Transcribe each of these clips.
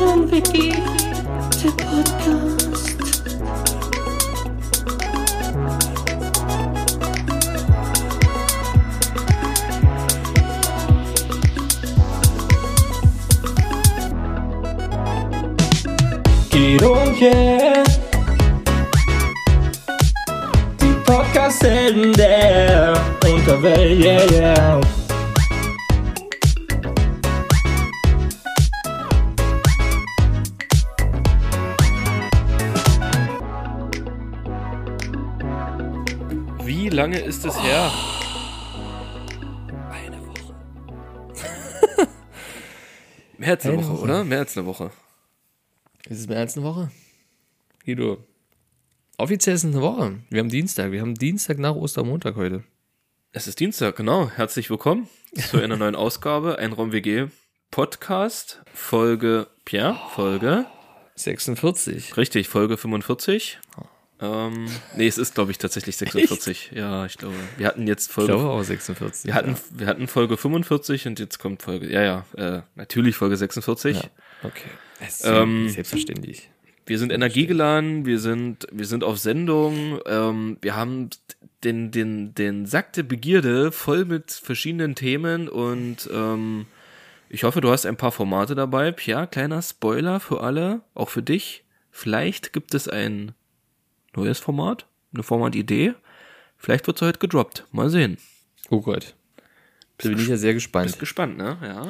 Traumwiki, der Podcast. Guido und yeah. Die Podcast-Helden lange ist es her? Eine Woche. Mehr als eine, Eine Woche, Woche. oder? Mehr als eine Woche. Ist es mehr als eine Woche? Guido. Offiziell ist es eine Woche. Wir haben Dienstag. Wir haben Dienstag nach Ostermontag heute. Es ist Dienstag, genau. Herzlich willkommen zu einer neuen Ausgabe, ein Raum WG Podcast, Folge, Pierre, Folge, 46. richtig, Folge 45. Ähm, nee, es ist, glaube ich, tatsächlich 46. Ja, ich glaube. Wir hatten jetzt Ich Folge, glaube auch 46. wir hatten, wir hatten Folge 45 und jetzt kommt Folge, ja, ja, äh, natürlich Folge 46. Ja. Okay. Es ist Ähm, selbstverständlich. Wir sind energiegeladen, wir sind, wir sind auf Sendung, ähm, wir haben den, den, den Sack der Begierde voll mit verschiedenen Themen und ähm, ich hoffe, du hast ein paar Formate dabei. Pia, kleiner Spoiler für alle, auch für dich. Vielleicht gibt es ein neues Format, eine Formatidee. Vielleicht wird es heute gedroppt. Mal sehen. Oh Gott. Da bin ich ja sehr gespannt. Bist gespannt, ne? Ja.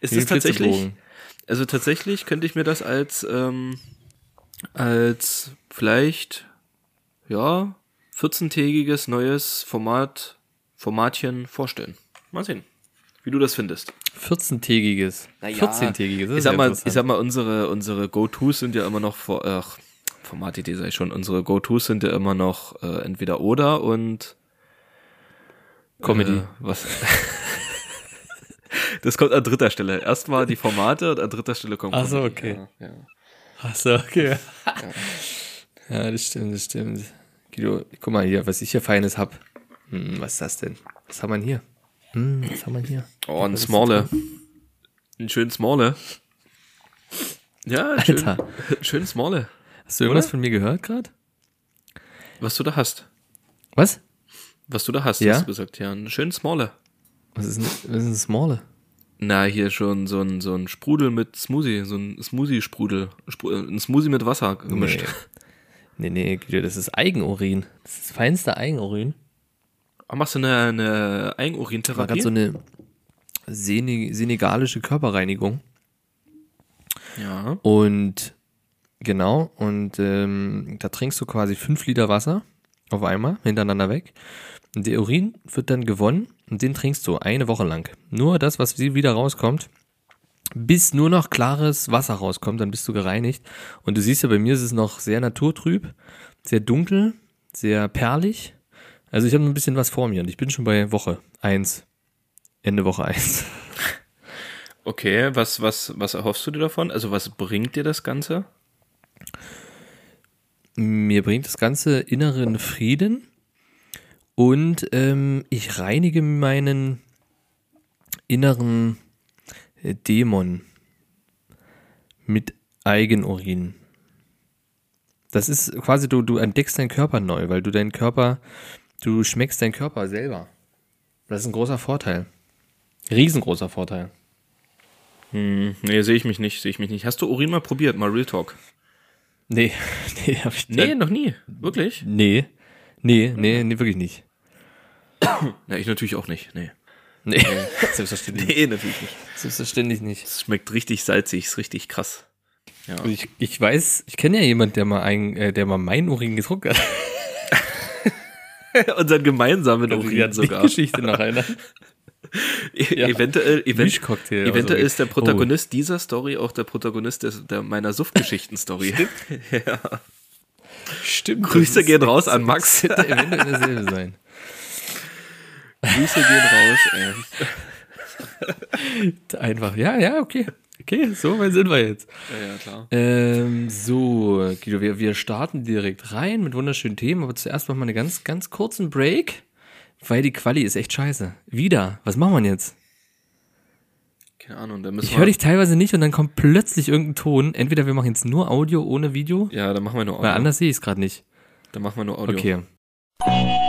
Ist es tatsächlich, also tatsächlich könnte ich mir das als, ähm, als vielleicht, ja, 14-tägiges neues Format, Formatchen vorstellen. Mal sehen, wie du das findest. 14-tägiges. 14-tägiges. das Ich ist sag mal, ich sag mal, unsere, unsere Go-Tos sind ja immer noch vor, ach, Formatidee sei schon, unsere Go-Tos sind ja immer noch äh, entweder oder und Comedy. Äh, was? das kommt an dritter Stelle. Erstmal die Formate und an dritter Stelle kommt Ach so, Comedy. okay. Ja, ja. Ach so, okay. ja, das stimmt, das stimmt. Guido, guck mal hier, was ich hier Feines hab. Hm, was ist das denn? Was haben wir hier? Hm, was haben wir hier? Oh, ein Was ist Smalle. da Ein schön Smalle. Ja, ein schön, Alter. schön Smalle. Hast du irgendwas Oder? von mir gehört gerade? Was du da hast. Was? Was du da hast, Ja? hast du gesagt. Ja, ein schön Smalle. Was ist ein, was ist ein Smalle? Na, hier schon so ein, so ein Sprudel mit Smoothie, so ein Smoothie-Sprudel. Spru- Ein Smoothie mit Wasser gemischt. Nee, nee, Guido, das ist Eigenurin. Das ist das feinste Eigenurin. Ah, machst du eine, eine War gerade Eigenurintherapie? so eine Sene senegalische Körperreinigung. ja. Und genau, und ähm, da trinkst du quasi fünf Liter Wasser auf einmal hintereinander weg. Und der Urin wird dann gewonnen und den trinkst du eine Woche lang. Nur das, was wieder rauskommt, bis nur noch klares Wasser rauskommt, dann bist du gereinigt. Und du siehst ja, bei mir ist es noch sehr naturtrüb, sehr dunkel, sehr perlig. Also ich habe ein bisschen was vor mir und ich bin schon bei Woche eins, Ende Woche eins. Okay, was, was, was erhoffst du dir davon? Also was bringt dir das Ganze? Mir bringt das Ganze inneren Frieden und ähm, ich reinige meinen inneren äh, Dämon mit Eigenurin. Das ist quasi, du, du entdeckst deinen Körper neu, weil du deinen Körper, du schmeckst deinen Körper selber. Das ist ein großer Vorteil. Riesengroßer Vorteil. Hm, nee, sehe ich mich nicht, sehe ich mich nicht. Hast du Urin mal probiert, mal Real Talk? Nee, nee, hab ich Nee, noch nie. Wirklich? Nee, nee, nee, nee, wirklich nicht. Ja, ich natürlich auch nicht. Nee. Nee, selbstverständlich. Nee, natürlich nicht. Selbstverständlich nicht. Es schmeckt richtig salzig, ist richtig krass. Ja. Ich, ich weiß, ich kenne ja jemand, der mal ein, äh, der mal meinen Urin getrunken hat. Unseren gemeinsamen Urin hat die sogar. Geschichte noch einer. Ja. Eventuell, aus eventuell Urin. ist der Protagonist dieser Story auch der Protagonist des, der meiner Suftgeschichten-Story. ja. Oh, stimmt. Grüße das gehen raus an Max. Könnte eventuell dasselbe sein. Grüße gehen raus. Ey. Einfach, ja, ja, okay. Okay, so weit sind wir jetzt. Ja, ja, klar. Ähm, so, Guido, wir, wir starten direkt rein mit wunderschönen Themen, aber zuerst machen wir einen ganz, ganz kurzen Break, weil die Quali ist echt scheiße. Wieder. Was machen wir jetzt? keine Ahnung, da müssen Ich wir. höre dich teilweise nicht und dann kommt plötzlich irgendein Ton. Entweder wir machen jetzt nur Audio ohne Video, Ja, dann machen wir nur Audio. weil anders sehe ich es gerade nicht. Dann machen wir nur Audio. Okay.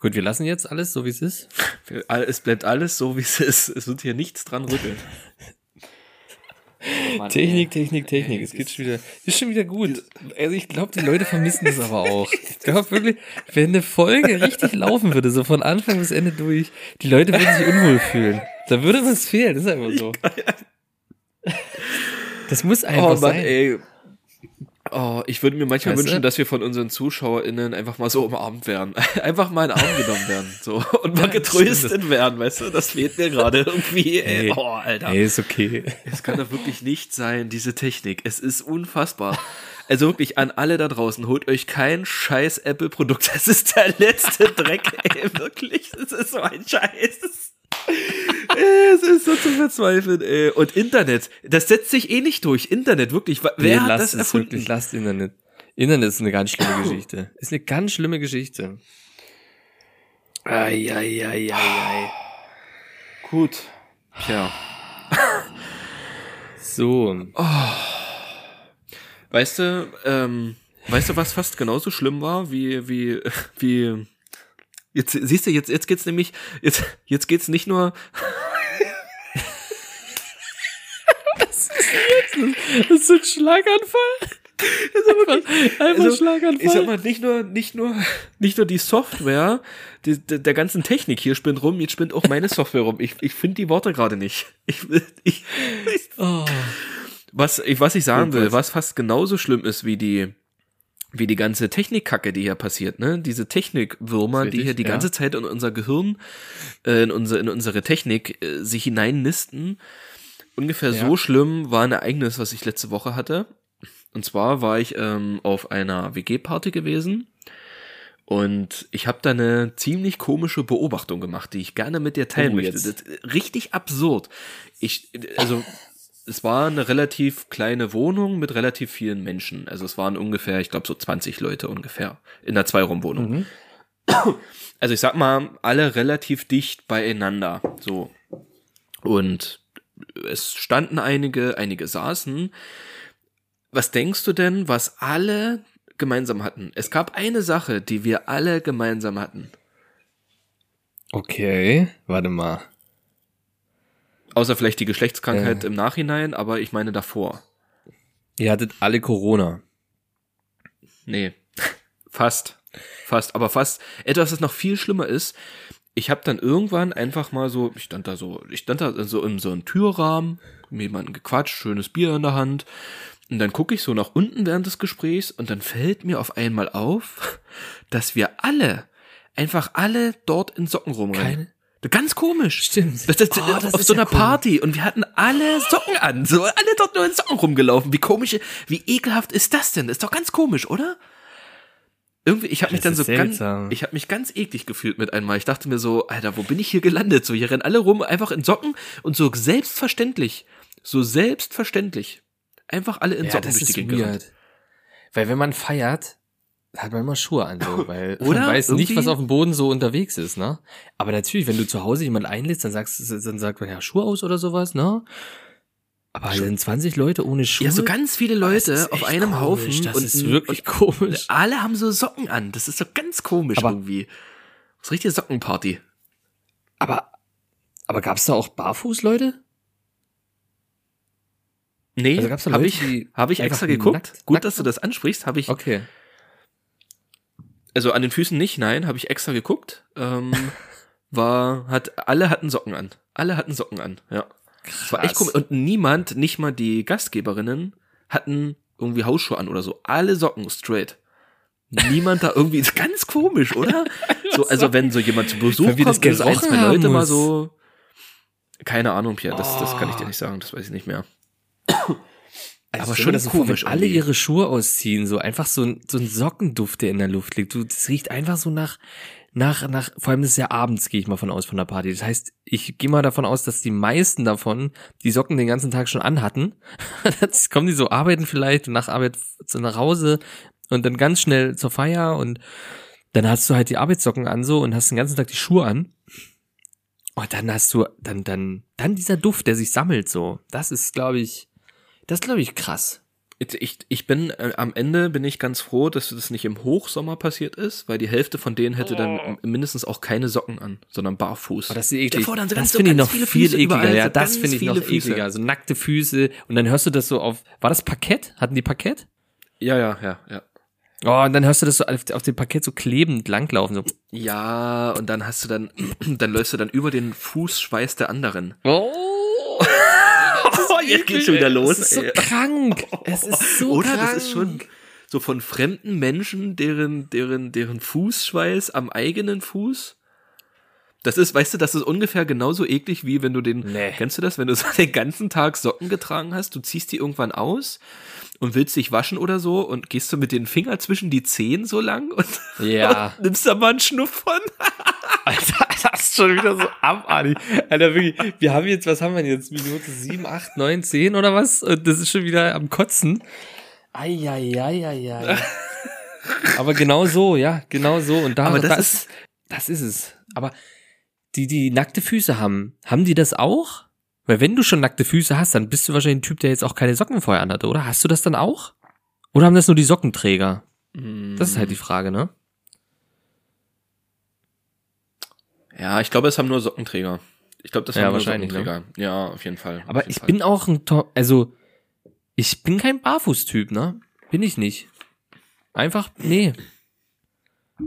Gut, wir lassen jetzt alles so, wie es ist. Es bleibt alles so, wie es ist. Es wird hier nichts dran rütteln. Mann, Technik, Technik, Technik. Es geht schon wieder, ist schon wieder gut. Also ich glaube, die Leute vermissen das aber auch. Ich glaube wirklich, wenn eine Folge richtig laufen würde, so von Anfang bis Ende durch, die Leute würden sich unwohl fühlen. Da würde was fehlen, das ist einfach so. Das muss einfach Oh Mann, sein. ey. Oh, ich würde mir manchmal Weißt du? wünschen, dass wir von unseren ZuschauerInnen einfach mal so umarmt werden. Einfach mal in den Arm genommen werden. So. Und mal das getröstet werden, weißt du? Das fehlt mir gerade irgendwie. Ey. Oh, Alter. Ey, ist okay. Es kann doch wirklich nicht sein, diese Technik. Es ist unfassbar. Also wirklich an alle da draußen, holt euch kein scheiß Apple-Produkt. Das ist der letzte Dreck, ey. Wirklich. Es ist so ein Scheiß. Es ist so zu verzweifeln, ey. Und Internet, das setzt sich eh nicht durch. Internet, wirklich. Wer Nee, hat das es erfunden? Wirklich, lasst Internet. Internet ist eine ganz schlimme Geschichte. Ist eine ganz schlimme Geschichte. Ei, ei, ei, ei, ei. Gut. Tja. So. Weißt du, ähm, weißt du, was fast genauso schlimm war, wie, wie, wie, jetzt, siehst du, jetzt, jetzt geht's nämlich, jetzt, jetzt geht's nicht nur, Das ist so ein Schlaganfall. einfach einfach Also, Schlaganfall. ich sag mal, nicht nur, nicht nur, nicht nur die Software, die, der, der ganzen Technik hier spinnt rum, jetzt spinnt auch meine Software rum. Ich, ich finde die Worte gerade nicht. Ich, ich, ich, oh. was, ich, was ich sagen will, was fast genauso schlimm ist wie die, wie die ganze Technikkacke, die hier passiert, ne? Diese Technikwürmer, die hier die ja. ganze Zeit in unser Gehirn, äh, in, unsere, in unsere Technik äh, sich hineinnisten. Ungefähr Ja. so schlimm war ein Ereignis, was ich letzte Woche hatte. Und zwar war ich ähm, auf einer WG-Party gewesen und ich habe da eine ziemlich komische Beobachtung gemacht, die ich gerne mit dir teilen Oh, möchte. jetzt. Das ist richtig absurd. Ich, also es war eine relativ kleine Wohnung mit relativ vielen Menschen. Also es waren ungefähr, ich glaube so 20 Leute ungefähr in einer Zweiraumwohnung. Mhm. Also ich sag mal, alle relativ dicht beieinander. So. Und es standen einige, einige saßen. Was denkst du denn, was alle gemeinsam hatten? Es gab eine Sache, die wir alle gemeinsam hatten. Okay, warte mal. Außer vielleicht die Geschlechtskrankheit Äh. im Nachhinein, aber ich meine davor. Ihr hattet alle Corona. Nee. Fast. Fast. Aber fast. Etwas, das noch viel schlimmer ist. Ich habe dann irgendwann einfach mal so, ich stand da so, ich stand da so in so einem Türrahmen, mit jemandem gequatscht, schönes Bier in der Hand. Und dann gucke ich so nach unten während des Gesprächs und dann fällt mir auf einmal auf, dass wir alle, einfach alle dort in Socken rumrennen. Ganz komisch. Stimmt. Das, das, Oh, das auf so ja einer komisch. Party und wir hatten alle Socken an. So, alle dort nur in Socken rumgelaufen. Wie komisch, wie ekelhaft ist das denn? Das ist doch ganz komisch, oder? Irgendwie, ich habe mich dann so seltsam. ganz, ich habe mich ganz eklig gefühlt mit einmal. Ich dachte mir so, Alter, wo bin ich hier gelandet? So, hier rennen alle rum, einfach in Socken und so selbstverständlich, so selbstverständlich, einfach alle in Ja, Socken das durch die Gegend. Weil wenn man feiert, hat man immer Schuhe an, so, weil Oder? man weiß nicht, was auf dem Boden so unterwegs ist, ne? Aber natürlich, wenn du zu Hause jemand einlädst, dann sagst du, dann sagt man ja Schuhe aus oder sowas, ne? Aber dann 20 Leute ohne Schuhe. Ja, so ganz viele Leute auf einem komisch. Haufen Das und ist wirklich komisch. alle haben so Socken an. Das ist so ganz komisch Aber- irgendwie. Das ist richtige Sockenparty. Aber, aber gab's da auch Barfuß-Leute? Nee, Also gab's da habe Leute, ich, die hab ich extra geguckt. nackt- Gut, nackt dass du das ansprichst. Habe ich, Okay. Also an den Füßen nicht, nein, habe ich extra geguckt. Ähm, war, hat, alle hatten Socken an. Alle hatten Socken an, ja. Das war echt Krass. komisch. Und niemand, nicht mal die Gastgeberinnen, hatten irgendwie Hausschuhe an oder so. Alle Socken straight. Niemand da irgendwie, ist ganz komisch, oder? So, also wenn so jemand zu Besuch das kommt, und so ein, zwei Leute haben mal muss. so. Keine Ahnung, Pierre, das, das kann ich dir Oh. nicht sagen, das weiß ich nicht mehr. Also Aber schon mir das so vor, komisch wenn alle ihre Schuhe ausziehen, so einfach so ein, so ein Sockenduft, der in der Luft liegt. Du, das riecht einfach so nach, nach, nach, vor allem das ist ja abends, gehe ich mal von aus, von der Party. Das heißt, ich gehe mal davon aus, dass die meisten davon die Socken den ganzen Tag schon anhatten. Jetzt kommen die so arbeiten vielleicht und nach Arbeit so nach Hause und dann ganz schnell zur Feier und dann hast du halt die Arbeitssocken an so und hast den ganzen Tag die Schuhe an. Und dann hast du, dann, dann, dann dieser Duft, der sich sammelt so. Das ist, glaube ich, das ist, glaube ich, krass. Ich, ich bin äh, am Ende bin ich ganz froh, dass das nicht im Hochsommer passiert ist, weil die Hälfte von denen hätte dann mindestens auch keine Socken an, sondern barfuß. Oh, das ist eklig. Davor dann so das so finde ich noch viele viel Füße ekliger. überall, Ja, so das finde ich noch Füße. ekliger. So nackte Füße. Und dann hörst du das so auf, war das Parkett? Hatten die Parkett? ja, ja, ja, ja. Oh, und dann hörst du das so auf, auf dem Parkett so klebend langlaufen. So. Ja, und dann hast du dann, dann läufst du dann über den Fußschweiß der anderen. Oh, Oh, jetzt geht's schon wieder los. Es ist so ey. krank. Es ist so Oder krank. das ist schon so von fremden Menschen, deren, deren, deren Fußschweiß am eigenen Fuß. Das ist, weißt du, das ist ungefähr genauso eklig, wie wenn du den, Nee. kennst du das, wenn du so den ganzen Tag Socken getragen hast, du ziehst die irgendwann aus und willst dich waschen oder so und gehst du mit den Fingern zwischen die Zehen so lang und, Ja. und nimmst da mal einen Schnuff von. Alter, das ist schon wieder so abartig. Alter, wirklich, wir haben jetzt, was haben wir denn jetzt? Minute 7, 8, 9, 10 oder was? Und das ist schon wieder am Kotzen. Eieieiei. Aber genau so, ja, genau so. Und da, Aber das das, ist- ist, das ist es. Aber die, die nackte Füße haben, haben die das auch? Weil wenn du schon nackte Füße hast, dann bist du wahrscheinlich ein Typ, der jetzt auch keine Socken vorher anhatte, oder? Hast du das dann auch? Oder haben das nur die Sockenträger? Das ist halt die Frage, ne? Ja, ich glaube, es haben nur Sockenträger. Ich glaube, das Ja, haben nur wahrscheinlich, ne? Sockenträger. Ja, auf jeden Fall. Aber jeden ich Fall. bin auch ein, To- also ich bin kein Barfußtyp, ne? Bin ich nicht. Einfach, nee.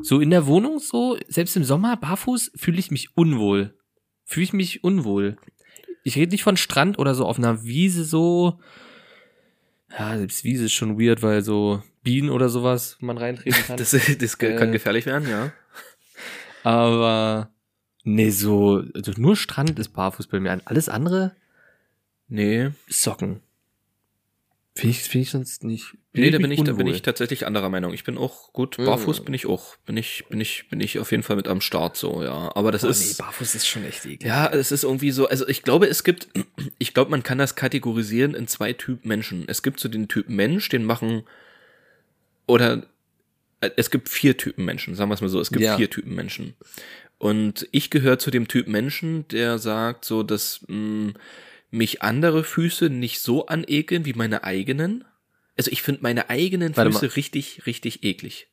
So in der Wohnung so, selbst im Sommer barfuß, fühle ich mich unwohl. Fühle ich mich unwohl. Ich rede nicht von Strand oder so auf einer Wiese so. Ja, selbst Wiese ist schon weird, weil so Bienen oder sowas man reintreten kann. Das, das kann Äh, gefährlich werden, ja. Aber nee, so also nur Strand ist barfuß bei mir. Alles andere Nee. Socken. Finde ich, finde ich sonst nicht. Nee, da bin ich, da bin ich tatsächlich anderer Meinung. Ich bin auch gut, barfuß bin ich auch. Bin ich, bin ich, bin ich auf jeden Fall mit am Start so, ja. Aber das Oh, ist. nee, barfuß ist schon echt eklig. Ja, es ist irgendwie so, also ich glaube, es gibt, ich glaube, man kann das kategorisieren in zwei Typen Menschen. Es gibt so den Typ Mensch, den machen, oder äh, es gibt vier Typen Menschen, sagen wir es mal so, es gibt Ja. vier Typen Menschen. Und ich gehöre zu dem Typ Menschen, der sagt so, dass mh, mich andere Füße nicht so anekeln wie meine eigenen. Also ich finde meine eigenen Warte Füße mal. richtig, richtig eklig.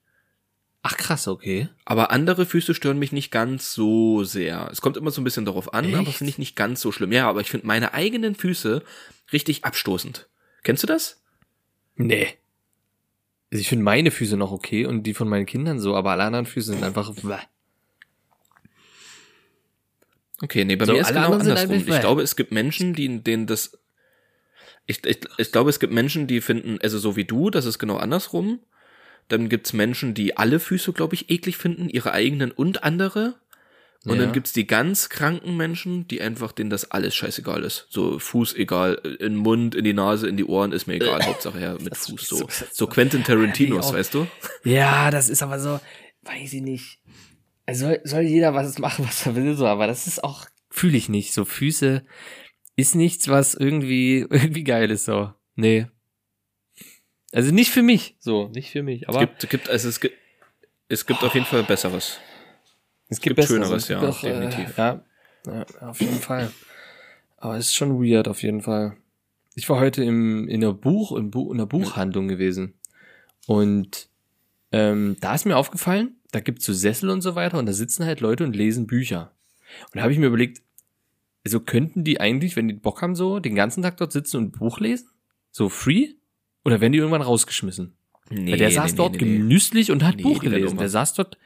Ach krass, okay. Aber andere Füße stören mich nicht ganz so sehr. Es kommt immer so ein bisschen darauf an, aber Echt? finde ich nicht ganz so schlimm. Ja, aber ich finde meine eigenen Füße richtig abstoßend. Kennst du das? Nee. Also ich finde meine Füße noch okay und die von meinen Kindern so, aber alle anderen Füße sind einfach. bäh. Okay, nee, bei So, mir ist genau andersrum. Ich glaube, es gibt Menschen, die, denen das. Ich, ich, ich glaube, es gibt Menschen, die finden, also so wie du, das ist genau andersrum. Dann gibt's Menschen, die alle Füße, glaube ich, eklig finden, ihre eigenen und andere. Und Ja. dann gibt's die ganz kranken Menschen, die einfach, denen das alles scheißegal ist. So Fuß egal, in den Mund, in die Nase, in die Ohren, ist mir egal, Hauptsache her mit Fuß so. so- Quentin Tarantinos, Ja, weißt du? Ja, das ist aber so, weiß ich nicht. Also soll, soll jeder was machen, was er will, so, aber das ist auch, fühle ich nicht. So Füße ist nichts, was irgendwie, irgendwie geil ist, so. Nee. Also nicht für mich, so, nicht für mich. Es Aber gibt, gibt, also es gibt, es gibt auf jeden Fall Besseres. Es gibt Besseres, Schöneres, es gibt ja, auch, definitiv. Äh, ja, ja, auf jeden Fall. Aber es ist schon weird, auf jeden Fall. Ich war heute im, in, einer Buch, in, Bu in einer Buchhandlung gewesen. Und ähm, da ist mir aufgefallen, da gibt's so Sessel und so weiter und da sitzen halt Leute und lesen Bücher. Und da habe ich mir überlegt, also könnten die eigentlich, wenn die Bock haben, so den ganzen Tag dort sitzen und ein Buch lesen? So free? Oder werden die irgendwann rausgeschmissen? Nee, Weil der saß dort genüsslich und hat Nee, Buch gelesen. Der saß dort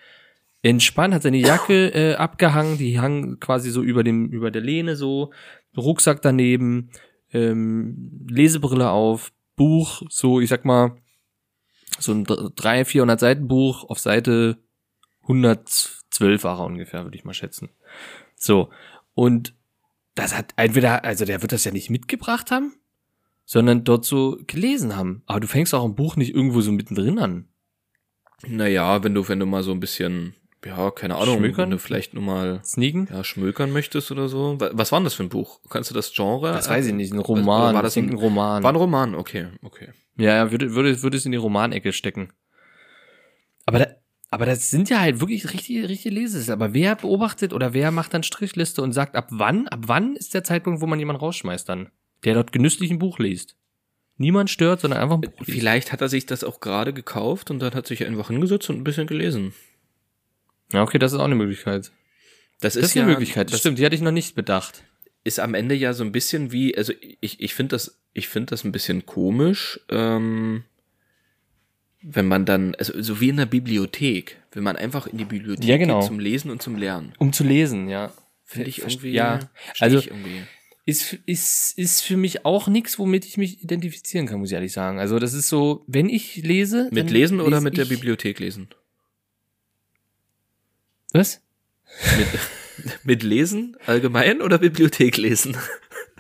entspannt, hat seine Jacke äh, abgehangen, die hang quasi so über dem über der Lehne so, Rucksack daneben, ähm, Lesebrille auf, Buch, so ich sag mal so ein 300, 400 Seiten Buch auf Seite 112 war er ungefähr, würde ich mal schätzen. So und das hat entweder, also der wird das ja nicht mitgebracht haben, sondern dort so gelesen haben. Aber du fängst auch ein Buch nicht irgendwo so mittendrin an. Naja, wenn du, wenn du mal so ein bisschen, Ja, keine Ahnung, Schmökern? wenn du vielleicht nur mal Sneaken? ja, schmökern möchtest oder so. Wa- Was war denn das für ein Buch? Kannst du das Genre? Das weiß ich nicht, ein Roman. War das ein, ein Roman? War ein Roman, okay, okay. Ja, ja, würde, würde, würde es in die Romanecke stecken. Aber da, aber das sind ja halt wirklich richtige, richtige Leses. Aber wer beobachtet oder wer macht dann Strichliste und sagt, ab wann, ab wann ist der Zeitpunkt, wo man jemanden rausschmeißt dann? Der dort genüsslich ein Buch liest. Niemand stört, sondern einfach ein Buch liest. Vielleicht hat er sich das auch gerade gekauft und dann hat sich einfach hingesetzt und ein bisschen gelesen. Ja, okay, das ist auch eine Möglichkeit. Das, Das ist eine Möglichkeit, das das stimmt, die hatte ich noch nicht bedacht. ist am Ende ja so ein bisschen wie, also ich, ich finde das, ich finde das ein bisschen komisch, ähm, wenn man dann, also so wie in der Bibliothek, wenn man einfach in die Bibliothek Ja, genau. geht zum Lesen und zum Lernen. Um zu lesen, ja. Finde ich irgendwie, Ja, also ich irgendwie. ist, ist, ist für mich auch nichts, womit ich mich identifizieren kann, muss ich ehrlich sagen. Also das ist so, wenn ich lese. Mit Lesen oder lese mit der Bibliothek lesen? Was? Mit, mit Lesen allgemein oder Bibliothek lesen?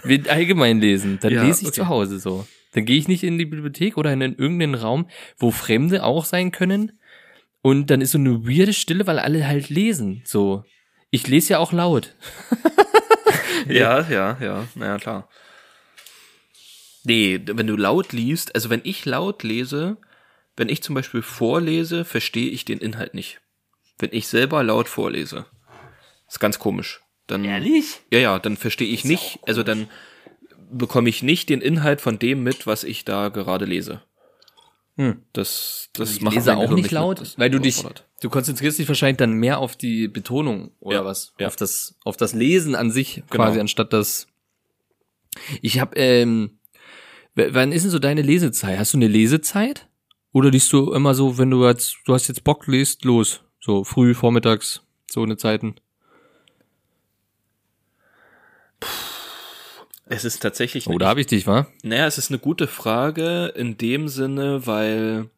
Mit allgemein lesen. Dann Ja, lese ich okay. zu Hause so. Dann gehe ich nicht in die Bibliothek oder in irgendeinen Raum, wo Fremde auch sein können. Und dann ist so eine weirde Stille, weil alle halt lesen. So. Ich lese ja auch laut. Ja, ja, ja, naja, klar. Nee, wenn du laut liest, also wenn ich laut lese, wenn ich zum Beispiel vorlese, verstehe ich den Inhalt nicht. Wenn ich selber laut vorlese. Ist ganz komisch. Dann, Ehrlich? Ja, ja, dann verstehe ich nicht, also dann bekomme ich nicht den Inhalt von dem mit, was ich da gerade lese. Hm. Das, das Ich macht lese auch nicht mit. laut, Das weil du dich, du konzentrierst dich wahrscheinlich dann mehr auf die Betonung oder Ja, was, ja. auf das, auf das Lesen an sich Genau. quasi anstatt das. Ich habe, ähm, wann ist denn so deine Lesezeit? Hast du eine Lesezeit? Oder liest du immer so, wenn du jetzt, du hast jetzt Bock, liest los, so früh, vormittags, so eine Zeiten? Es ist tatsächlich Oh, da habe ich dich, wa? Naja, es ist eine gute Frage in dem Sinne, weil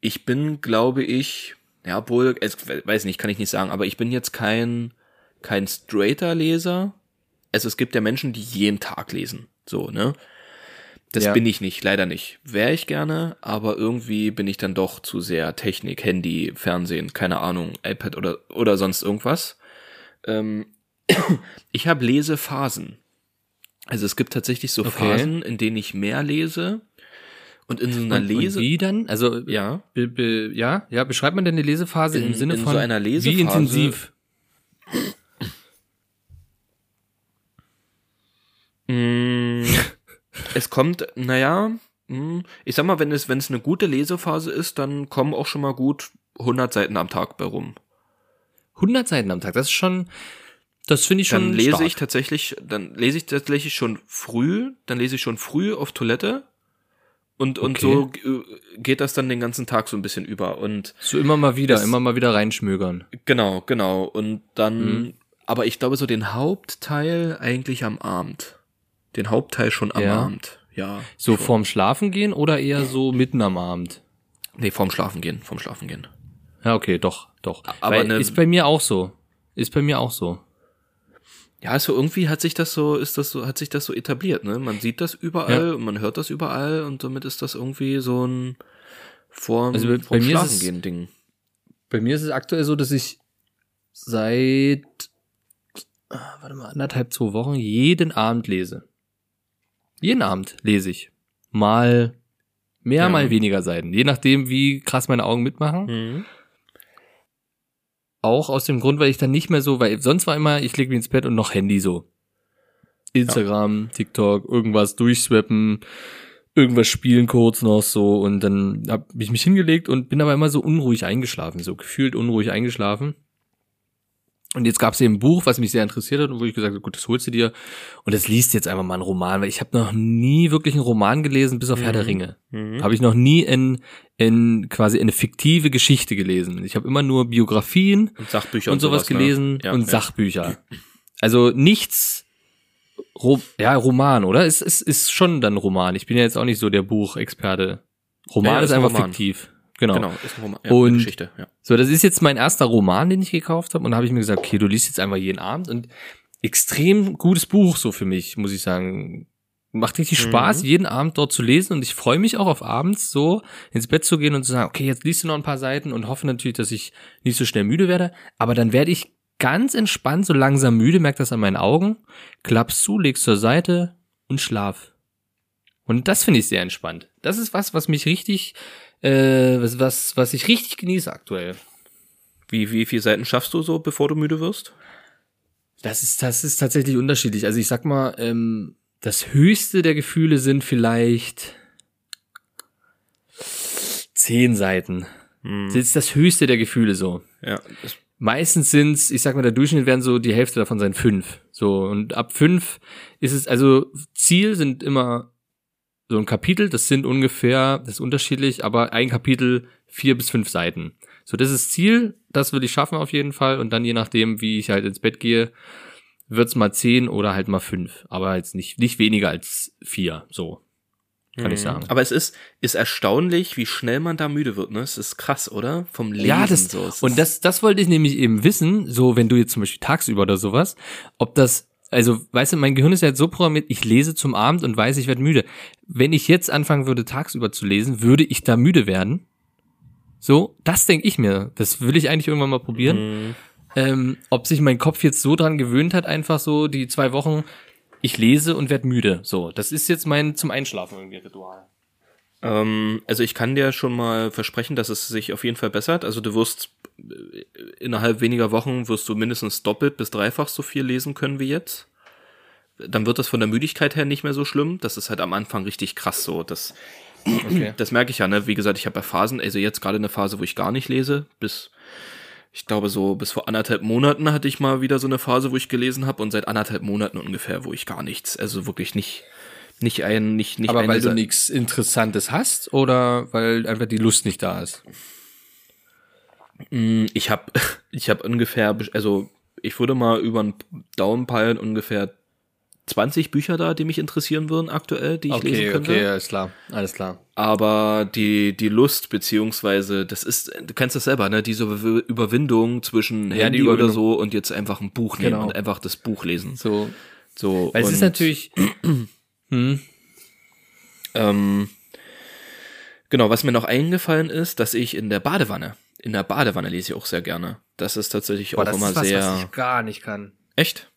ich bin, glaube ich, ja, obwohl, weiß nicht, kann ich nicht sagen, aber ich bin jetzt kein, kein straighter Leser. Also es gibt ja Menschen, die jeden Tag lesen, so, ne? Das Ja. bin ich nicht, leider nicht. Wäre ich gerne, aber irgendwie bin ich dann doch zu sehr Technik, Handy, Fernsehen, keine Ahnung, iPad oder, oder sonst irgendwas. Ähm, ich habe Lesephasen. Also es gibt tatsächlich so Okay. Phasen, in denen ich mehr lese. Und in so einer Und, und Lese. wie dann? Also, ja. be, be, ja, ja, beschreibt man denn eine Lesephase In- im Sinne in von so einer wie Lesephase- intensiv? Mm, es kommt, naja, mm, ich sag mal, wenn es, wenn es eine gute Lesephase ist, dann kommen auch schon mal gut 100 Seiten am Tag bei rum. 100 Seiten am Tag, das ist schon, das finde ich schon Dann lese stark. ich tatsächlich, dann lese ich tatsächlich schon früh, dann lese ich schon früh auf Toilette. Und, und Okay. so äh, geht das dann den ganzen Tag so ein bisschen über. Und So immer mal wieder, Das- immer mal wieder reinschmögern. Genau, genau. Und dann, Mhm. aber ich glaube so den Hauptteil eigentlich am Abend. Den Hauptteil schon am Ja. Abend. Ja. So schon. vorm Schlafen gehen oder eher so mitten am Abend? Nee, vorm Schlafen gehen, vorm Schlafen gehen. Ja, okay, doch, doch. Aber ne- ist bei mir auch so. Ist bei mir auch so. Ja, also irgendwie hat sich das so, ist das so, hat sich das so etabliert, ne? Man sieht das überall Ja. und man hört das überall und somit ist das irgendwie so ein vorm, Also bei- vorm bei mir ist es- gehen Ding. Bei mir ist es aktuell so, dass ich seit, ah, warte mal, anderthalb, zwei Wochen jeden Abend lese. Jeden Abend lese ich. Mal mehr, Ja. mal weniger Seiten. Je nachdem, wie krass meine Augen mitmachen. Mhm. Auch aus dem Grund, weil ich dann nicht mehr so, weil sonst war immer, ich lege mich ins Bett und noch Handy so. Instagram, TikTok, irgendwas durchswappen, irgendwas spielen kurz noch so und dann habe ich mich hingelegt und bin aber immer so unruhig eingeschlafen, so gefühlt unruhig eingeschlafen. Und jetzt gab es eben ein Buch, was mich sehr interessiert hat und wo ich gesagt habe, gut, das holst du dir und das liest jetzt einfach mal einen Roman, weil ich habe noch nie wirklich einen Roman gelesen, bis auf Herr der Ringe. Mhm. Habe ich noch nie in, in quasi eine fiktive Geschichte gelesen. Ich habe immer nur Biografien Und Sachbücher und sowas ne? gelesen Ja, und ja. Sachbücher. Also nichts, Ro ja, Roman, oder? Es ist, ist schon dann Roman. Ich bin ja jetzt auch nicht so der Buchexperte. Roman Ja, ist ist ein einfach Roman. fiktiv. Genau. Genau, ist ein Roman, ja, Und- Geschichte, ja. So, das ist jetzt mein erster Roman, den ich gekauft habe. Und da habe ich mir gesagt, okay, du liest jetzt einfach jeden Abend. Und extrem gutes Buch so für mich, muss ich sagen. Macht richtig Spaß, jeden Abend dort zu lesen und ich freue mich auch auf abends so ins Bett zu gehen und zu sagen, okay, jetzt liest du noch ein paar Seiten und hoffe natürlich, dass ich nicht so schnell müde werde, aber dann werde ich ganz entspannt so langsam müde, merk das an meinen Augen, klappst zu, legst zur Seite und schlaf. Und das finde ich sehr entspannt. Das ist was, was mich richtig, äh, was, was, was ich richtig genieße aktuell. Wie, wie viele Seiten schaffst du so, bevor du müde wirst? Das ist, das ist tatsächlich unterschiedlich. Also ich sag mal, ähm, das höchste der Gefühle sind vielleicht zehn Seiten. Das ist das höchste der Gefühle so. Ja. Meistens sind's, ich sag mal, der Durchschnitt werden so die Hälfte davon sein fünf. So und ab fünf ist es also Ziel sind immer so ein Kapitel. Das sind ungefähr, das ist unterschiedlich, aber ein Kapitel vier bis fünf Seiten. So das ist Ziel, das will ich schaffen auf jeden Fall und dann je nachdem, wie ich halt ins Bett gehe, wird's mal zehn oder halt mal fünf, aber jetzt nicht nicht weniger als vier. So kann ich sagen. aber es ist, ist erstaunlich, wie schnell man da müde wird, ne? Es ist krass, oder? Vom Lesen Ja, das, so. Und das, das wollte ich nämlich eben wissen, so wenn du jetzt zum Beispiel tagsüber oder sowas, ob das, also weißt du, mein Gehirn ist ja jetzt so programmiert, ich lese zum Abend und weiß, ich werde müde. Wenn ich jetzt anfangen würde, tagsüber zu lesen, würde ich da müde werden? So, das denke ich mir. Das will ich eigentlich irgendwann mal probieren. Ähm, ob sich mein Kopf jetzt so dran gewöhnt hat, einfach so die zwei Wochen, ich lese und werde müde. So, das ist jetzt mein zum Einschlafen irgendwie Ritual. Ähm, also ich kann dir schon mal versprechen, dass es sich auf jeden Fall bessert. Also du wirst innerhalb weniger Wochen wirst du mindestens doppelt bis dreifach so viel lesen können wie jetzt. Dann wird das von der Müdigkeit her nicht mehr so schlimm. Das ist halt am Anfang richtig krass so. Das, Okay. das merke ich ja, ne? Wie gesagt, ich habe ja Phasen, also jetzt gerade eine Phase, wo ich gar nicht lese, bis ich glaube so bis vor anderthalb Monaten hatte ich mal wieder so eine Phase, wo ich gelesen habe und seit anderthalb Monaten ungefähr, wo ich gar nichts, also wirklich nicht nicht ein nicht nicht Aber weil du nichts Interessantes hast oder weil einfach die Lust nicht da ist? Ich habe ich hab ungefähr, also ich würde mal über den Daumen peilen, ungefähr 20 Bücher da, die mich interessieren würden aktuell, die ich lesen könnte. alles klar, alles klar. Aber die, die Lust, beziehungsweise, das ist, du kennst das selber, ne, diese Überw- Überwindung zwischen Ja, Handy die oder Überwindung. so und jetzt einfach ein Buch nehmen Genau. und einfach das Buch lesen. So, So, weil es ist natürlich, hm, ähm, genau, was mir noch eingefallen ist, dass ich in der Badewanne, in der Badewanne lese ich auch sehr gerne. Das ist tatsächlich boah, auch das immer ist was, sehr, was ich gar nicht kann. echt?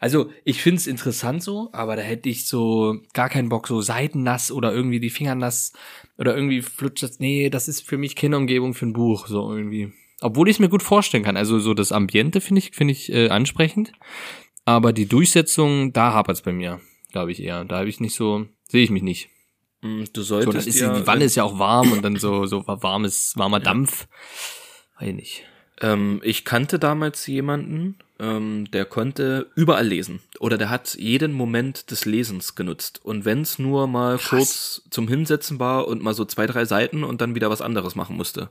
Also, ich find's interessant so, aber da hätte ich so gar keinen Bock, so seitennass oder irgendwie die Finger nass oder irgendwie flutscht das. Nee, das ist für mich keine Umgebung für ein Buch, so irgendwie. Obwohl ich es mir gut vorstellen kann. Also so das Ambiente finde ich, finde ich äh, ansprechend. Aber die Durchsetzung, da hapert's bei mir, glaube ich eher. Da habe ich nicht so, sehe ich mich nicht. Mm, Du So, solltest dann ist ja, die, Wanne ist ja auch warm und dann so, so warmes, warmer Dampf. Weiß ich nicht. Ähm, ich kannte damals jemanden, ähm, der konnte überall lesen. Oder der hat jeden Moment des Lesens genutzt. Und wenn es nur mal kurz zum Hinsetzen war und mal so zwei, drei Seiten und dann wieder was anderes machen musste.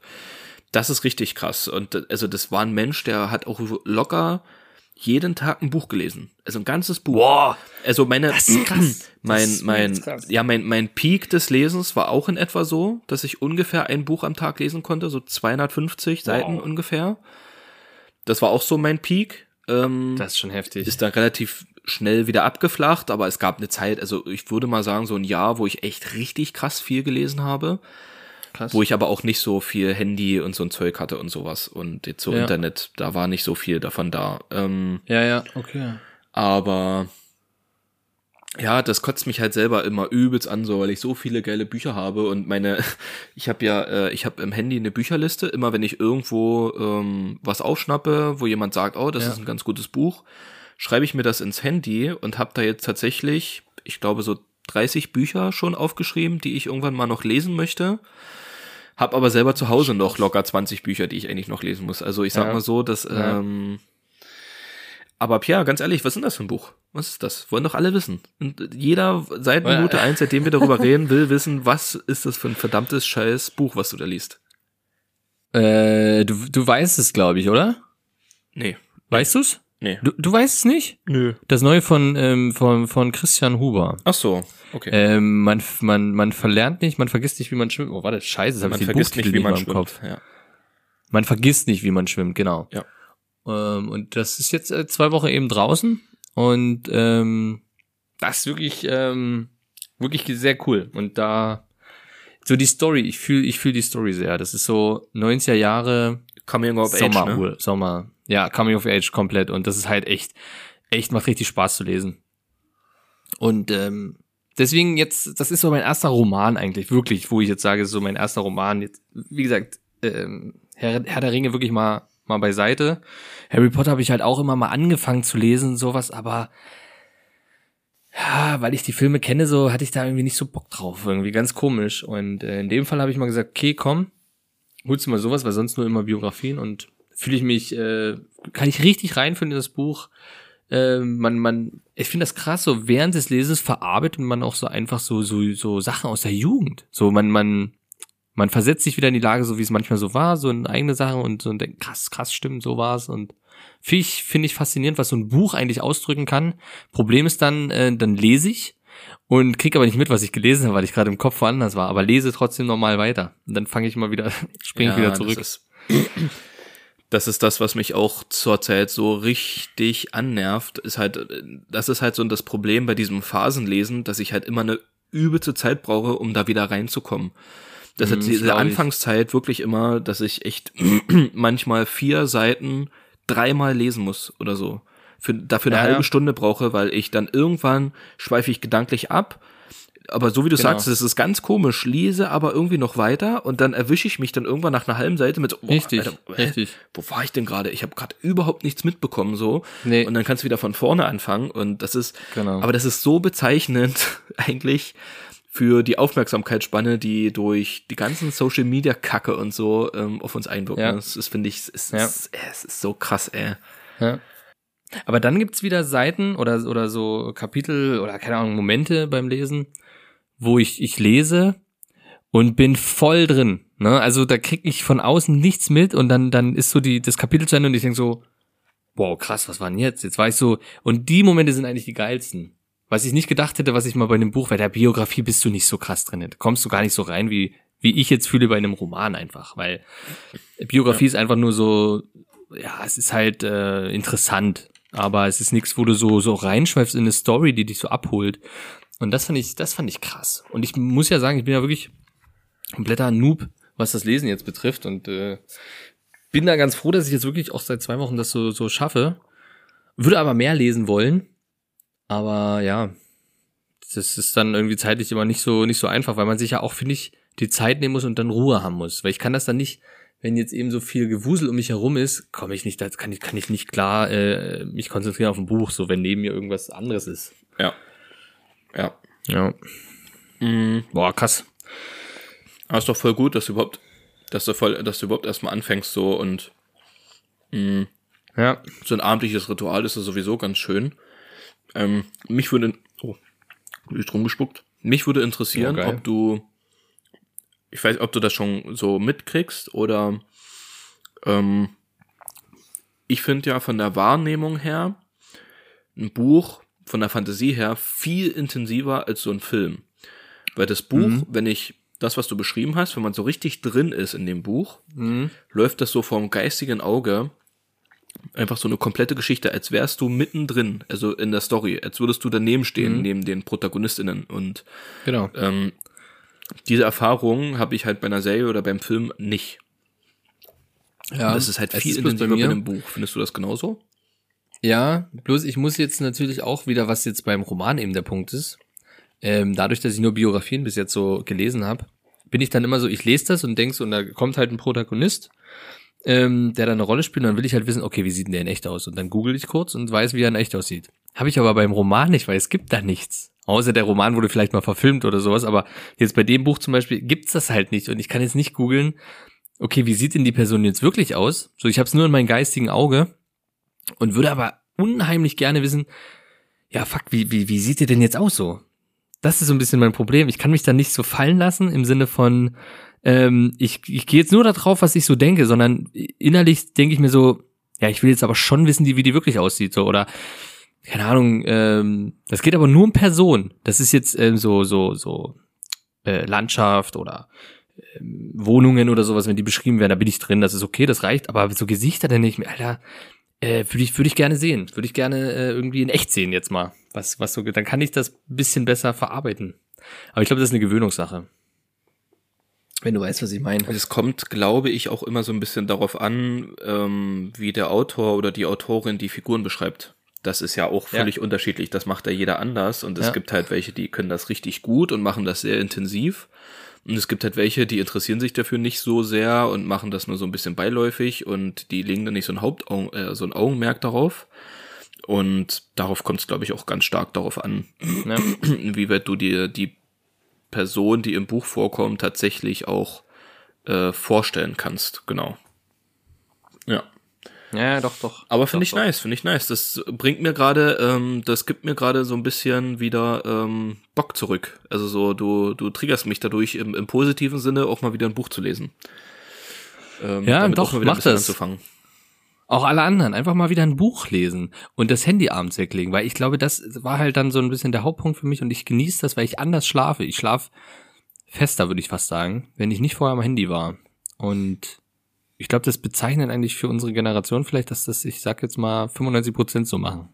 Das ist richtig krass. Und äh, also das war ein Mensch, der hat auch locker jeden Tag ein Buch gelesen. Also ein ganzes Buch. Boah, Also meine, das ist krass. mein, ist mein, jetzt krass. ja, mein, mein Peak des Lesens war auch in etwa so, dass ich ungefähr ein Buch am Tag lesen konnte, so 250 Seiten ungefähr. Das war auch so mein Peak. Ähm, das ist schon heftig. ist dann relativ schnell wieder abgeflacht, aber es gab eine Zeit, also ich würde mal sagen, so ein Jahr, wo ich echt richtig krass viel gelesen habe, krass. wo ich aber auch nicht so viel Handy und so ein Zeug hatte und sowas. Und jetzt so Ja. Internet, da war nicht so viel davon da. Ähm, ja, ja, okay. aber ja, das kotzt mich halt selber immer übelst an, so weil ich so viele geile Bücher habe und meine, ich habe ja, äh, ich habe im Handy eine Bücherliste. Immer wenn ich irgendwo ähm, was aufschnappe, wo jemand sagt, oh, das Ja. ist ein ganz gutes Buch, schreibe ich mir das ins Handy und habe da jetzt tatsächlich, ich glaube so 30 Bücher schon aufgeschrieben, die ich irgendwann mal noch lesen möchte. Hab aber selber zu Hause noch locker 20 Bücher, die ich eigentlich noch lesen muss. Also ich sag Ja. mal so, dass Ja. ähm, aber Pierre, ganz ehrlich, was ist denn das für ein Buch? Was ist das? Wollen doch alle wissen. Und jeder seit. Minute eins, seitdem wir darüber reden, will wissen, was ist das für ein verdammtes scheiß Buch, was du da liest? Äh, du, du weißt es, glaube ich, oder? Nee. Weißt du's? Nee. Du, du weißt es nicht? Nö. Das neue von, ähm, von, von Christian Huber. Ach so, okay. Ähm, man, man, man verlernt nicht, man vergisst nicht, wie man schwimmt. Oh, warte, scheiße, das habe Man ich den vergisst nicht, wie man schwimmt. Kopf. Ja. Man vergisst nicht, wie man schwimmt, genau. Ja. Ähm, und das ist jetzt äh, zwei Wochen eben draußen und ähm, das ist wirklich, ähm, Wirklich sehr cool. Und da, so die Story, ich fühle ich fühl die Story sehr. Das ist so 90er Jahre Coming of Sommer, Age, ne? Sommer. Ja, Coming of Age komplett. Und das ist halt echt, echt macht richtig Spaß zu lesen. Und ähm, deswegen jetzt, das ist so mein erster Roman eigentlich, wirklich, wo ich jetzt sage, so mein erster Roman. Jetzt, wie gesagt, ähm, Herr, Herr der Ringe wirklich mal, mal beiseite. Harry Potter habe ich halt auch immer mal angefangen zu lesen, sowas, aber ja, weil ich die Filme kenne, so hatte ich da irgendwie nicht so Bock drauf, irgendwie ganz komisch. Und äh, in dem Fall habe ich mal gesagt, okay, komm, holst du mal sowas, weil sonst nur immer Biografien und fühle ich mich, äh, kann ich richtig reinfinden in das Buch. Äh, man, man, ich finde das krass, so während des Lesens verarbeitet man auch so einfach so, so, so Sachen aus der Jugend. So, man, man, man versetzt sich wieder in die Lage, so wie es manchmal so war, so in eigene Sachen und so und denkt, krass, krass, stimmt, so war's und finde ich, finde ich faszinierend, was so ein Buch eigentlich ausdrücken kann. Problem ist dann, äh, dann lese ich und krieg aber nicht mit, was ich gelesen habe, weil ich gerade im Kopf woanders war, aber lese trotzdem normal weiter. Und dann fange ich mal wieder, springe ich wieder zurück. Das ist, das was mich auch zurzeit so richtig annervt, ist halt, das ist halt so das Problem bei diesem Phasenlesen, dass ich halt immer eine übelste Zeit brauche, um da wieder reinzukommen. Das hat Mhm, diese. Anfangszeit wirklich immer, dass ich echt manchmal vier Seiten dreimal lesen muss oder so. Für, dafür eine Ja, halbe ja. Stunde brauche, weil ich dann irgendwann schweife ich gedanklich ab. Aber so wie du Genau. sagst, es ist ganz komisch, lese aber irgendwie noch weiter und dann erwische ich mich dann irgendwann nach einer halben Seite mit so, boah, Richtig, Alter, hä? richtig. wo war ich denn gerade? Ich habe gerade überhaupt nichts mitbekommen so. Nee. Und dann kannst du wieder von vorne anfangen und das ist, Genau. aber das ist so bezeichnend eigentlich für die Aufmerksamkeitsspanne, die durch die ganzen Social Media Kacke und so ähm, auf uns einwirken. Ja. Das ist, finde ich, ist, Ja. es ist so krass, ey. Ja. Aber dann gibt's wieder Seiten oder, oder so Kapitel oder keine Ahnung, Momente beim Lesen, wo ich, ich lese und bin voll drin. Ne? Also da krieg ich von außen nichts mit und dann, dann ist so die, das Kapitel zu Ende und ich denk so, wow, krass, was war denn jetzt? Jetzt war ich so, und die Momente sind eigentlich die geilsten. Was ich nicht gedacht hätte, was ich mal bei einem Buch, bei der Biografie bist du nicht so krass drin. Da kommst du gar nicht so rein, wie, wie ich jetzt fühle bei einem Roman einfach, weil Biografie ist einfach nur so, ja, es ist halt äh, interessant, aber es ist nichts, wo du so so reinschweifst in eine Story, die dich so abholt. Und das fand ich, das fand ich krass. Und ich muss ja sagen, ich bin ja wirklich kompletter Noob, was das Lesen jetzt betrifft und äh, bin da ganz froh, dass ich jetzt wirklich auch seit zwei Wochen das so so schaffe. Würde aber mehr lesen wollen, aber ja, das ist dann irgendwie zeitlich immer nicht so nicht so einfach, weil man sich ja auch finde ich die Zeit nehmen muss und dann Ruhe haben muss, weil ich kann das dann nicht wenn jetzt eben so viel Gewusel um mich herum ist, komme ich nicht, da kann ich, kann ich nicht klar äh, mich konzentrieren auf ein Buch, so wenn neben mir irgendwas anderes ist. Ja. Ja. Ja. Mhm. Boah, krass. Aber ist doch voll gut, dass du überhaupt, dass du voll, dass du überhaupt erstmal anfängst so und mh, Ja. so ein abendliches Ritual ist ja sowieso ganz schön. Ähm, mich würde, oh, ist rumgespuckt. Mich würde interessieren, geil. ob du, ich weiß, ob du das schon so mitkriegst oder, ähm, ich finde ja von der Wahrnehmung her ein Buch von der Fantasie her viel intensiver als so ein Film. Weil das Buch, Mhm. wenn ich das, was du beschrieben hast, wenn man so richtig drin ist in dem Buch, Mhm. läuft das so vom geistigen Auge einfach so eine komplette Geschichte, als wärst du mittendrin, also in der Story, als würdest du daneben stehen, Mhm. neben den ProtagonistInnen. Und Genau. ähm, diese Erfahrung habe ich halt bei einer Serie oder beim Film nicht. Ja. das ist halt viel intensiver bei, einem Buch. Findest du das genauso? Ja, bloß ich muss jetzt natürlich auch wieder, was jetzt beim Roman eben der Punkt ist, ähm, dadurch, dass ich nur Biografien bis jetzt so gelesen habe, bin ich dann immer so, ich lese das und denk so, und da kommt halt ein Protagonist, ähm, der da eine Rolle spielt, und dann will ich halt wissen, okay, wie sieht denn der in echt aus? Und dann google ich kurz und weiß, wie er in echt aussieht. Habe ich aber beim Roman nicht, weil es gibt da nichts. Außer der Roman wurde vielleicht mal verfilmt oder sowas, aber jetzt bei dem Buch zum Beispiel gibt's das halt nicht und ich kann jetzt nicht googeln, okay, wie sieht denn die Person jetzt wirklich aus? So, ich habe es nur in meinem geistigen Auge und würde aber unheimlich gerne wissen, ja, fuck, wie, wie, wie sieht ihr denn jetzt aus so? Das ist so ein bisschen mein Problem. Ich kann mich da nicht so fallen lassen im Sinne von, ähm, ich, ich gehe jetzt nur darauf, was ich so denke, sondern innerlich denke ich mir so, ja, ich will jetzt aber schon wissen, wie die wirklich aussieht, so, oder, keine Ahnung, ähm, das geht aber nur um Person. Das ist jetzt ähm, so, so, so, äh, Landschaft oder ähm, Wohnungen oder sowas, wenn die beschrieben werden, da bin ich drin, das ist okay, das reicht, aber so Gesichter, denke ich mir, Alter, äh, würde ich, würde ich gerne sehen. Würde ich gerne äh, irgendwie in echt sehen jetzt mal. Was, was so, dann kann ich das ein bisschen besser verarbeiten. Aber ich glaube, das ist eine Gewöhnungssache. Wenn du weißt, was ich meine. Es kommt, glaube ich, auch immer so ein bisschen darauf an, ähm, wie der Autor oder die Autorin die Figuren beschreibt. Das ist ja auch völlig Ja. unterschiedlich. Das macht ja jeder anders. Und es Ja. gibt halt welche, die können das richtig gut und machen das sehr intensiv. Und es gibt halt welche, die interessieren sich dafür nicht so sehr und machen das nur so ein bisschen beiläufig und die legen dann nicht so ein Hauptaugen, äh, so ein Augenmerk darauf. Und darauf kommt es, glaube ich, auch ganz stark darauf an, Ne? inwieweit du dir die Person, die im Buch vorkommt, tatsächlich auch äh, vorstellen kannst. Genau. Ja. Ja, doch, doch. Aber finde ich Doch, nice, finde ich nice. Das bringt mir gerade, ähm, das gibt mir gerade so ein bisschen wieder ähm, Bock zurück. Also so, du, du triggerst mich dadurch im, im positiven Sinne auch mal wieder ein Buch zu lesen. Ähm, Ja, damit doch, mal wieder mach das. anzufangen. Auch alle anderen, einfach mal wieder ein Buch lesen und das Handy abends weglegen, weil ich glaube, das war halt dann so ein bisschen der Hauptpunkt für mich und ich genieße das, weil ich anders schlafe. Ich schlafe fester, würde ich fast sagen, wenn ich nicht vorher am Handy war. Und ich glaube, das bezeichnet eigentlich für unsere Generation vielleicht, dass das, ich sag jetzt mal, 95 Prozent so machen.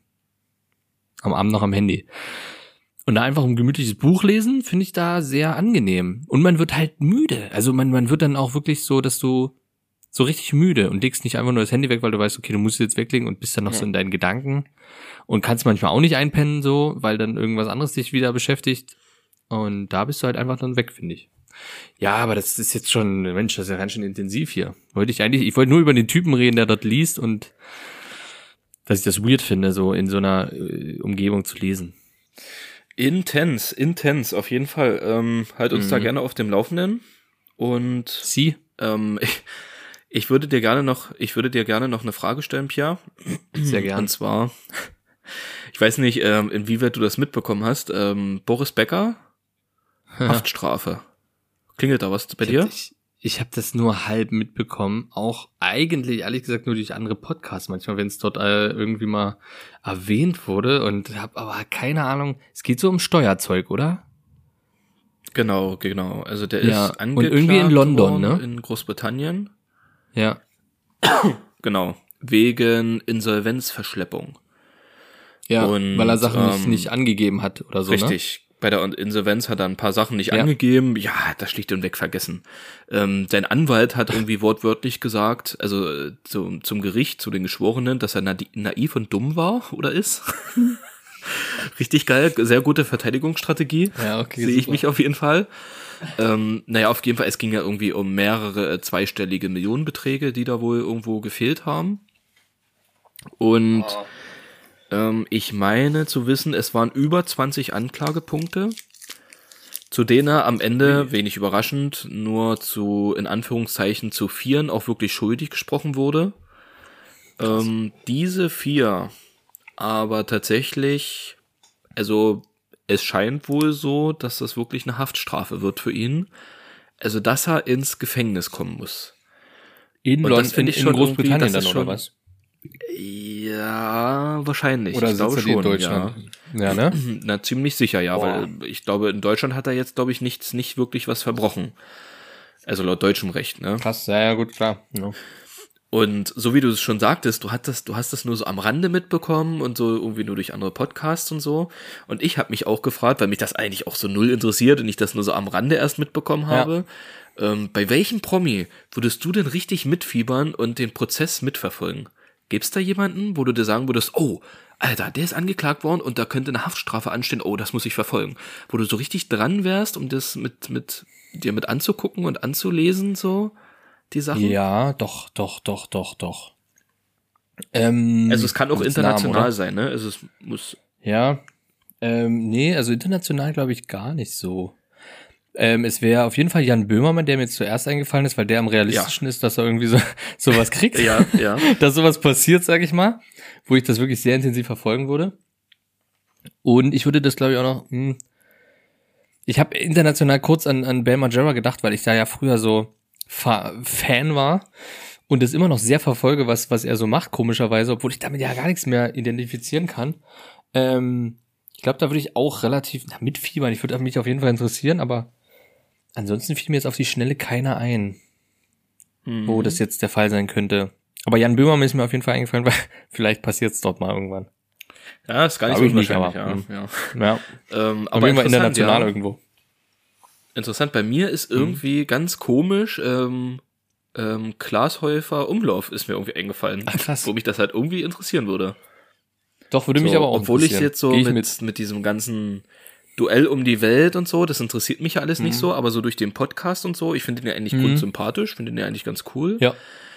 Am Abend noch am Handy. Und da einfach ein gemütliches Buch lesen, finde ich da sehr angenehm. Und man wird halt müde. Also man, man wird dann auch wirklich so, dass du so richtig müde und legst nicht einfach nur das Handy weg, weil du weißt, okay, du musst es jetzt weglegen und bist dann noch Ja. so in deinen Gedanken und kannst manchmal auch nicht einpennen so, weil dann irgendwas anderes dich wieder beschäftigt und da bist du halt einfach dann weg, finde ich. Ja, aber das ist jetzt schon, Mensch, das ist ja ganz schön intensiv hier. Wollte ich eigentlich, ich wollte nur über den Typen reden, der dort liest und dass ich das weird finde, so in so einer äh, Umgebung zu lesen. Intens, intens, auf jeden Fall. Ähm, halt uns da Mhm. gerne auf dem Laufenden. Und Sie? ähm, ich, ich würde dir gerne noch, ich würde dir gerne noch eine Frage stellen, Pia. Sehr gern. Und zwar, ich weiß nicht, ähm, inwieweit du das mitbekommen hast. Ähm, Boris Becker, Haftstrafe. Klingelt da was bei dir? Ich, ich habe das nur halb mitbekommen. Auch eigentlich, ehrlich gesagt, nur durch andere Podcasts. Manchmal, wenn es dort äh, irgendwie mal erwähnt wurde und habe aber keine Ahnung. Es geht so um Steuerzeug, oder? Genau, genau. Also der Ja, ist und angeklagt irgendwie in London, ne? In Großbritannien. Ja. Genau. Wegen Insolvenzverschleppung. Ja, Und, weil er Sachen nicht, ähm, nicht angegeben hat oder so, ne? Richtig. Bei der Insolvenz hat er ein paar Sachen nicht Ja. angegeben. Ja, hat er schlicht und weg vergessen. Ähm, sein Anwalt hat irgendwie wortwörtlich gesagt, also äh, zum, zum Gericht, zu den Geschworenen, dass er na naiv und dumm war oder ist. Richtig geil, sehr gute Verteidigungsstrategie. Ja, okay, Sehe ich super. mich auf jeden Fall. Ähm, naja, auf jeden Fall, es ging ja irgendwie um mehrere äh, zweistellige Millionenbeträge, die da wohl irgendwo gefehlt haben. Und ähm, ich meine zu wissen, es waren über 20 Anklagepunkte, zu denen er am Ende, wenig überraschend, nur zu, in Anführungszeichen, zu vieren auch wirklich schuldig gesprochen wurde. Ähm, diese vier aber tatsächlich, also es scheint wohl so, dass das wirklich eine Haftstrafe wird für ihn. Also, dass er ins Gefängnis kommen muss. In, London, das finde ich in, schon in Großbritannien dann, oder was? Ja, wahrscheinlich. Oder ich glaube schon, in Deutschland? Ja, ne? Ja. Na, ziemlich sicher, ja, Boah. weil ich glaube, in Deutschland hat er jetzt, glaube ich, nichts, nicht wirklich was verbrochen. Also laut deutschem Recht, ne? Krass, ja, ja, gut, klar. Ja. Und so wie du es schon sagtest, du hattest, du hast das nur so am Rande mitbekommen und so irgendwie nur durch andere Podcasts und so. Und ich habe mich auch gefragt, weil mich das eigentlich auch so null interessiert und ich das nur so am Rande erst mitbekommen habe. Ähm, bei welchem Promi würdest du denn richtig mitfiebern und den Prozess mitverfolgen? Gibt's da jemanden, wo du dir sagen würdest, oh, Alter, der ist angeklagt worden und da könnte eine Haftstrafe anstehen, oh, das muss ich verfolgen. Wo du so richtig dran wärst, um das mit, mit dir mit anzugucken und anzulesen, so die Sachen? Ja, doch, doch, doch, doch, doch. Ähm, Also es kann auch international Namen, sein, ne? Also es muss. Ja. Ähm, nee, also international glaube ich gar nicht so. Ähm, es wäre auf jeden Fall Jan Böhmermann, der mir jetzt zuerst eingefallen ist, weil der am realistischen ist, dass er irgendwie so sowas kriegt. Ja, ja. dass sowas passiert, sag ich mal, wo ich das wirklich sehr intensiv verfolgen würde. Und ich würde das, glaube ich, auch noch. Hm, ich habe international kurz an, an Bam Margera gedacht, weil ich da ja früher so Fa Fan war und das immer noch sehr verfolge, was, was er so macht, komischerweise, obwohl ich damit ja gar nichts mehr identifizieren kann. Ähm, ich glaube, da würde ich auch relativ na, mitfiebern. Ich würde mich auf jeden Fall interessieren, aber ansonsten fiel mir jetzt auf die Schnelle keiner ein Mhm. wo das jetzt der Fall sein könnte. Aber Jan Böhmermann ist mir auf jeden Fall eingefallen, weil vielleicht passiert es dort mal irgendwann. Ja, ist gar nicht so ich nicht, unwahrscheinlich, aber, hm. ja. ja. Ja, Ähm, aber interessant, international ja. irgendwo. interessant. Bei mir ist Mhm. irgendwie ganz komisch, ähm, ähm, Glashäufer Umlauf ist mir irgendwie eingefallen. Ach, krass. Wo mich das halt irgendwie interessieren würde. Doch, würde mich So, aber auch obwohl ich jetzt so mit, mit. mit. diesem ganzen Duell um die Welt und so, das interessiert mich ja alles Mhm. nicht so, aber so durch den Podcast und so, ich finde den ja eigentlich grundsympathisch, finde den ja eigentlich ganz cool. Ja.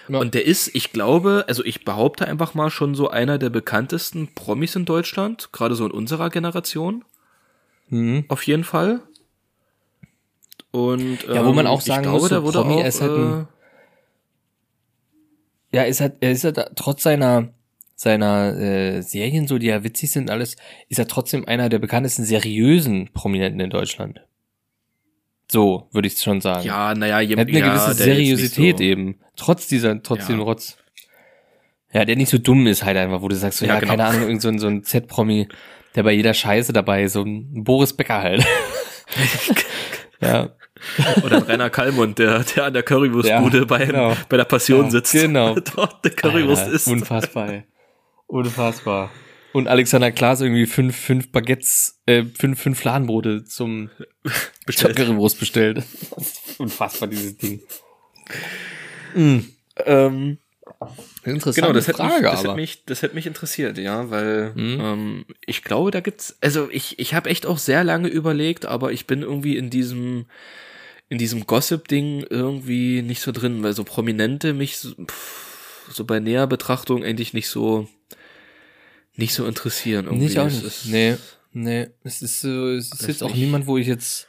ja. Und der ist, ich glaube, also ich behaupte einfach mal schon so einer der bekanntesten Promis in Deutschland, gerade so in unserer Generation. Mhm. Auf jeden Fall. Und Ja, wo man ähm, auch sagen glaube, muss, so Promi, auch, er ist halt ein- äh, Ja, ist halt, er ist halt trotz seiner seiner äh, Serien, so die ja witzig sind, alles, ist er trotzdem einer der bekanntesten seriösen Prominenten in Deutschland. So, würde ich schon sagen. ja, naja, er hat eine ja, gewisse Seriosität so, eben. Trotz dieser, trotz Ja. dem Rotz. Ja, der nicht so dumm ist halt einfach, wo du sagst, so, Ja, ja, genau. keine Ahnung, irgend so ein, so ein Z-Promi, der bei jeder Scheiße dabei so ein Boris Becker halt. ja, Oder Rainer Kallmund, der, der an der Currywurstbude Ja, bei, genau. bei der Passion Ja, sitzt. genau. Dort eine Currywurst Alter, ist. Unfassbar, ey. Unfassbar. Und Alexander Klaas irgendwie fünf, fünf Baguettes, äh, fünf, fünf Fladenbrote zum. Currywurst bestellt. Unfassbar, dieses Ding. Mhm. Ähm, Interessante genau, das hätte, Frage, mich, das, aber. hätte mich, das hätte mich interessiert, ja, weil Mhm. ähm, ich glaube, da gibt's, also ich, ich habe echt auch sehr lange überlegt, aber ich bin irgendwie in diesem in diesem Gossip-Ding irgendwie nicht so drin, weil so Prominente mich so, pff, so bei näher Betrachtung eigentlich nicht so nicht so interessieren. Irgendwie. Nicht auch Es nicht. ist- nee, nee. Es ist so, es ist jetzt auch niemand, wo ich jetzt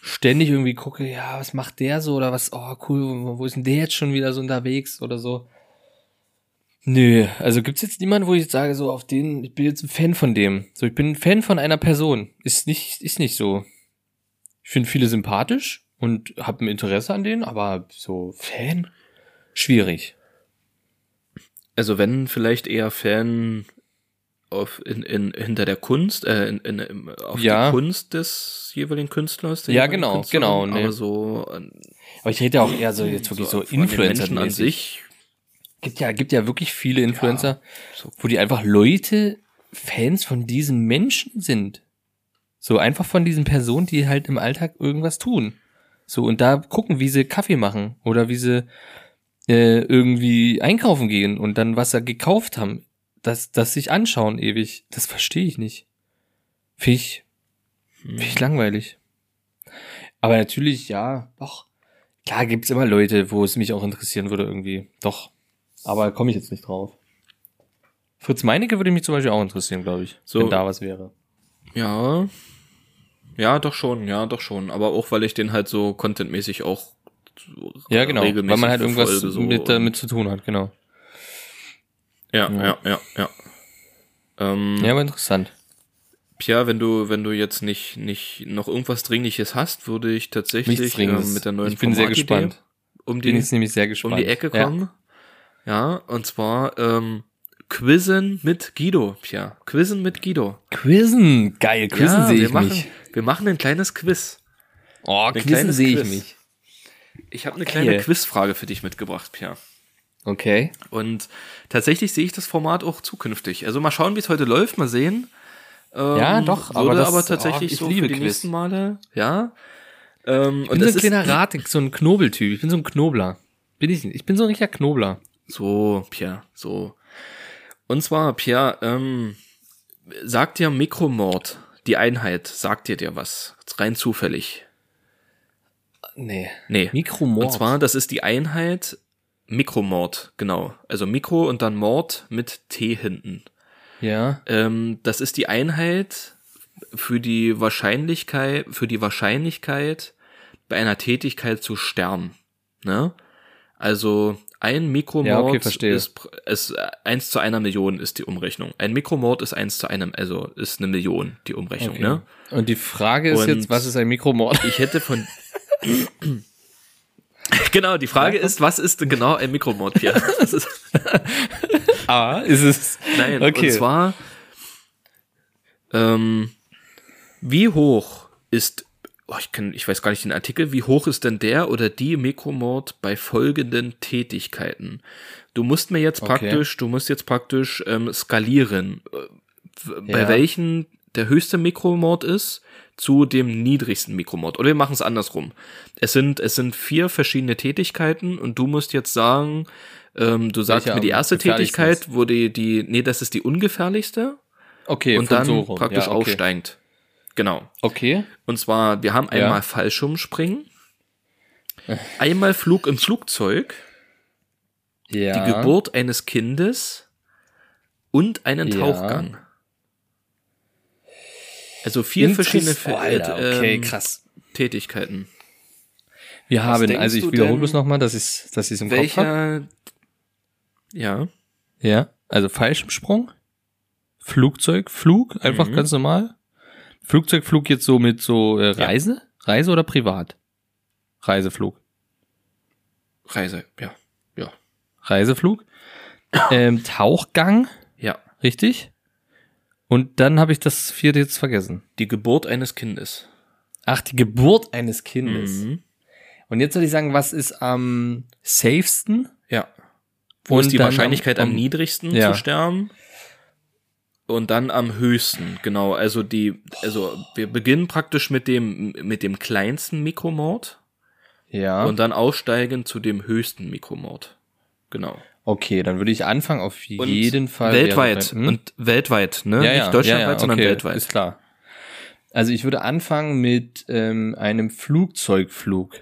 ständig irgendwie gucke, ja, was macht der so oder was, oh cool, wo, wo ist denn der jetzt schon wieder so unterwegs oder so. Nö, also gibt's jetzt niemanden, wo ich jetzt sage, so auf den, ich bin jetzt ein Fan von dem. So, ich bin ein Fan von einer Person. Ist nicht, ist nicht so. Ich finde viele sympathisch und habe ein Interesse an denen, aber so Fan? Schwierig. Also wenn vielleicht eher Fan auf in, in hinter der Kunst, äh, in, in, auf Ja. die Kunst des jeweiligen Künstlers. Ja, genau, Künstlerin, genau, nee. Aber so, an- Aber ich rede ja auch eher so jetzt wirklich so, den Influencer an sich. gibt ja, gibt ja wirklich viele Influencer, so. wo die einfach Leute Fans von diesen Menschen sind. So einfach von diesen Personen, die halt im Alltag irgendwas tun. So, und da gucken, wie sie Kaffee machen oder wie sie äh, irgendwie einkaufen gehen und dann was sie gekauft haben. Das, das sich anschauen ewig. Das verstehe ich nicht. Finde ich, find ich langweilig. Aber natürlich, ja, doch. Klar gibt's immer Leute, wo es mich auch interessieren würde irgendwie. Doch. Aber komme ich jetzt nicht drauf. Fritz Meinecke würde mich zum Beispiel auch interessieren, glaube ich. So. Wenn da was wäre. Ja. Ja, doch schon, ja, doch schon. Aber auch, weil ich den halt so contentmäßig auch so Ja, genau. Weil man halt irgendwas so mit, und- damit zu tun hat, genau. Ja, Ja. ja, ja, ja. Ähm, Ja, aber interessant. Pia, wenn du, wenn du jetzt nicht, nicht noch irgendwas Dringliches hast, würde ich tatsächlich ähm, mit der neuen ich bin sehr gespannt. um Bin die, jetzt nämlich sehr um gespannt. die Ecke kommen. Ja, und zwar ähm, Quizzen mit Guido, Pia. Quizzen mit Guido. Ja. Quizzen, geil, Quizzen ja, sehe ich machen, mich. Wir machen ein kleines Quiz. Oh, ein Quizzen sehe ich mich. Ich habe eine kleine. Quizfrage für dich mitgebracht, Pia. Okay. Und tatsächlich sehe ich das Format auch zukünftig. Also mal schauen, wie es heute läuft, mal sehen. Ähm, Ja, doch, aber das- aber tatsächlich oh, ich so liebe für die Quiz. nächsten Male, ja. Ähm, Ich bin so ein kleiner Ratik, so ein Knobeltyp. Ich bin so ein Knobler. Bin ich nicht. Ich bin so ein richtiger Knobler. So, Pierre, so. Und zwar, Pierre, ähm, sagt dir Mikromord, die Einheit, sagt dir dir was? Rein zufällig. Nee. Nee. Mikromord. Und zwar, das ist die Einheit Mikromord, genau. Also Mikro und dann Mord mit T hinten. Ja. Ähm, das ist die Einheit für die Wahrscheinlichkeit, für die Wahrscheinlichkeit bei einer Tätigkeit zu sterben. Ne? Also ein Mikromord Ja, okay, ist, ist äh, eins zu einer Million ist die Umrechnung. Ein Mikromord ist eins zu einem, also ist eine Million die Umrechnung. Okay. Ne? Und die Frage ist Und- jetzt, was ist ein Mikromord? Ich hätte von Genau, die Frage ist, was ist genau ein Mikromord, Pierre? Ist, Ah, ist es. Nein, Okay. und zwar, ähm, wie hoch ist, oh, ich, kenn, ich weiß gar nicht den Artikel, wie hoch ist denn der oder die Mikromord bei folgenden Tätigkeiten? Du musst mir jetzt Okay. praktisch, du musst jetzt praktisch ähm, skalieren, äh, bei Ja. welchen der höchste Mikromord ist, zu dem niedrigsten Mikromod. Oder wir machen es andersrum. Es sind, es sind vier verschiedene Tätigkeiten und du musst jetzt sagen, ähm, du sagst Welche mir die erste Tätigkeit, wo die, die, nee, das ist die ungefährlichste Okay, und dann so praktisch ja, okay. aufsteigend. Genau. Okay. Und zwar, wir haben Ja. einmal Fallschirmspringen, einmal Flug im Flugzeug, Ja. die Geburt eines Kindes und einen Ja. Tauchgang. Also vier verschiedene oh, Alter, okay, ähm, krass. Tätigkeiten. Wir haben, denkst also ich wiederhole bloß nochmal, dass ich dass ich's im Kopf habe. Welcher? Ja. Ja, also Fallschirmsprung, Flugzeug, Flug, einfach Mhm. ganz normal. Flugzeugflug jetzt so mit so äh, Reise? Reise oder privat? Reiseflug. Reise, ja. Ja. Reiseflug. ähm, Tauchgang, Ja. richtig? Und dann habe ich das vierte jetzt vergessen. Die Geburt eines Kindes. Ach, die Geburt eines Kindes. Mhm. Und jetzt soll ich sagen, was ist am safesten? Ja. Wo Und ist die Wahrscheinlichkeit am, am- niedrigsten ja. zu sterben? Und dann am höchsten, genau. Also die, also wir beginnen praktisch mit dem, mit dem kleinsten Mikromord Ja. und dann aussteigen zu dem höchsten Mikromord. Genau. Okay, dann würde ich anfangen auf Und jeden Fall. Weltweit. wäre- hm? Und weltweit, ne? ja, ja, Nicht deutschlandweit, ja, ja, sondern okay, weltweit. Ist klar. Also ich würde anfangen mit ähm, einem Flugzeugflug.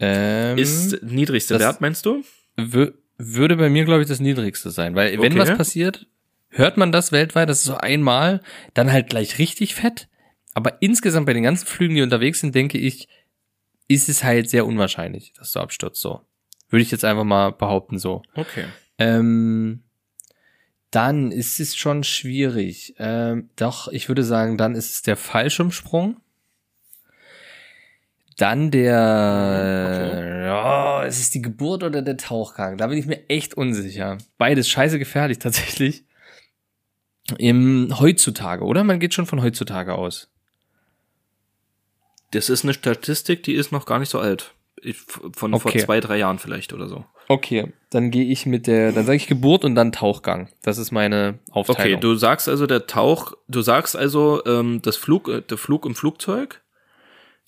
Ähm, Ist niedrigste Wert, meinst du? wü- würde bei mir, glaube ich, das niedrigste sein. Weil wenn Okay. was passiert, hört man das weltweit, das ist so einmal, dann halt gleich richtig fett. Aber insgesamt bei den ganzen Flügen, die unterwegs sind, denke ich, ist es halt sehr unwahrscheinlich, dass du abstürzt. So. Würde ich jetzt einfach mal behaupten, so. Okay. Ähm, dann ist es schon schwierig. Ähm, doch, ich würde sagen, dann ist es der Fallschirmsprung. Dann der, ja, es ist die Geburt oder der Tauchgang. Da bin ich mir echt unsicher. Beides scheiße gefährlich tatsächlich. Im heutzutage, oder? Man geht schon von heutzutage aus. Das ist eine Statistik, die ist noch gar nicht so alt. Von vor Okay. zwei, drei Jahren vielleicht oder so. Okay, dann gehe ich mit der, dann sage ich Geburt und dann Tauchgang. Das ist meine Okay, Aufteilung. du sagst also der Tauch, du sagst also ähm, das Flug, äh, der Flug im Flugzeug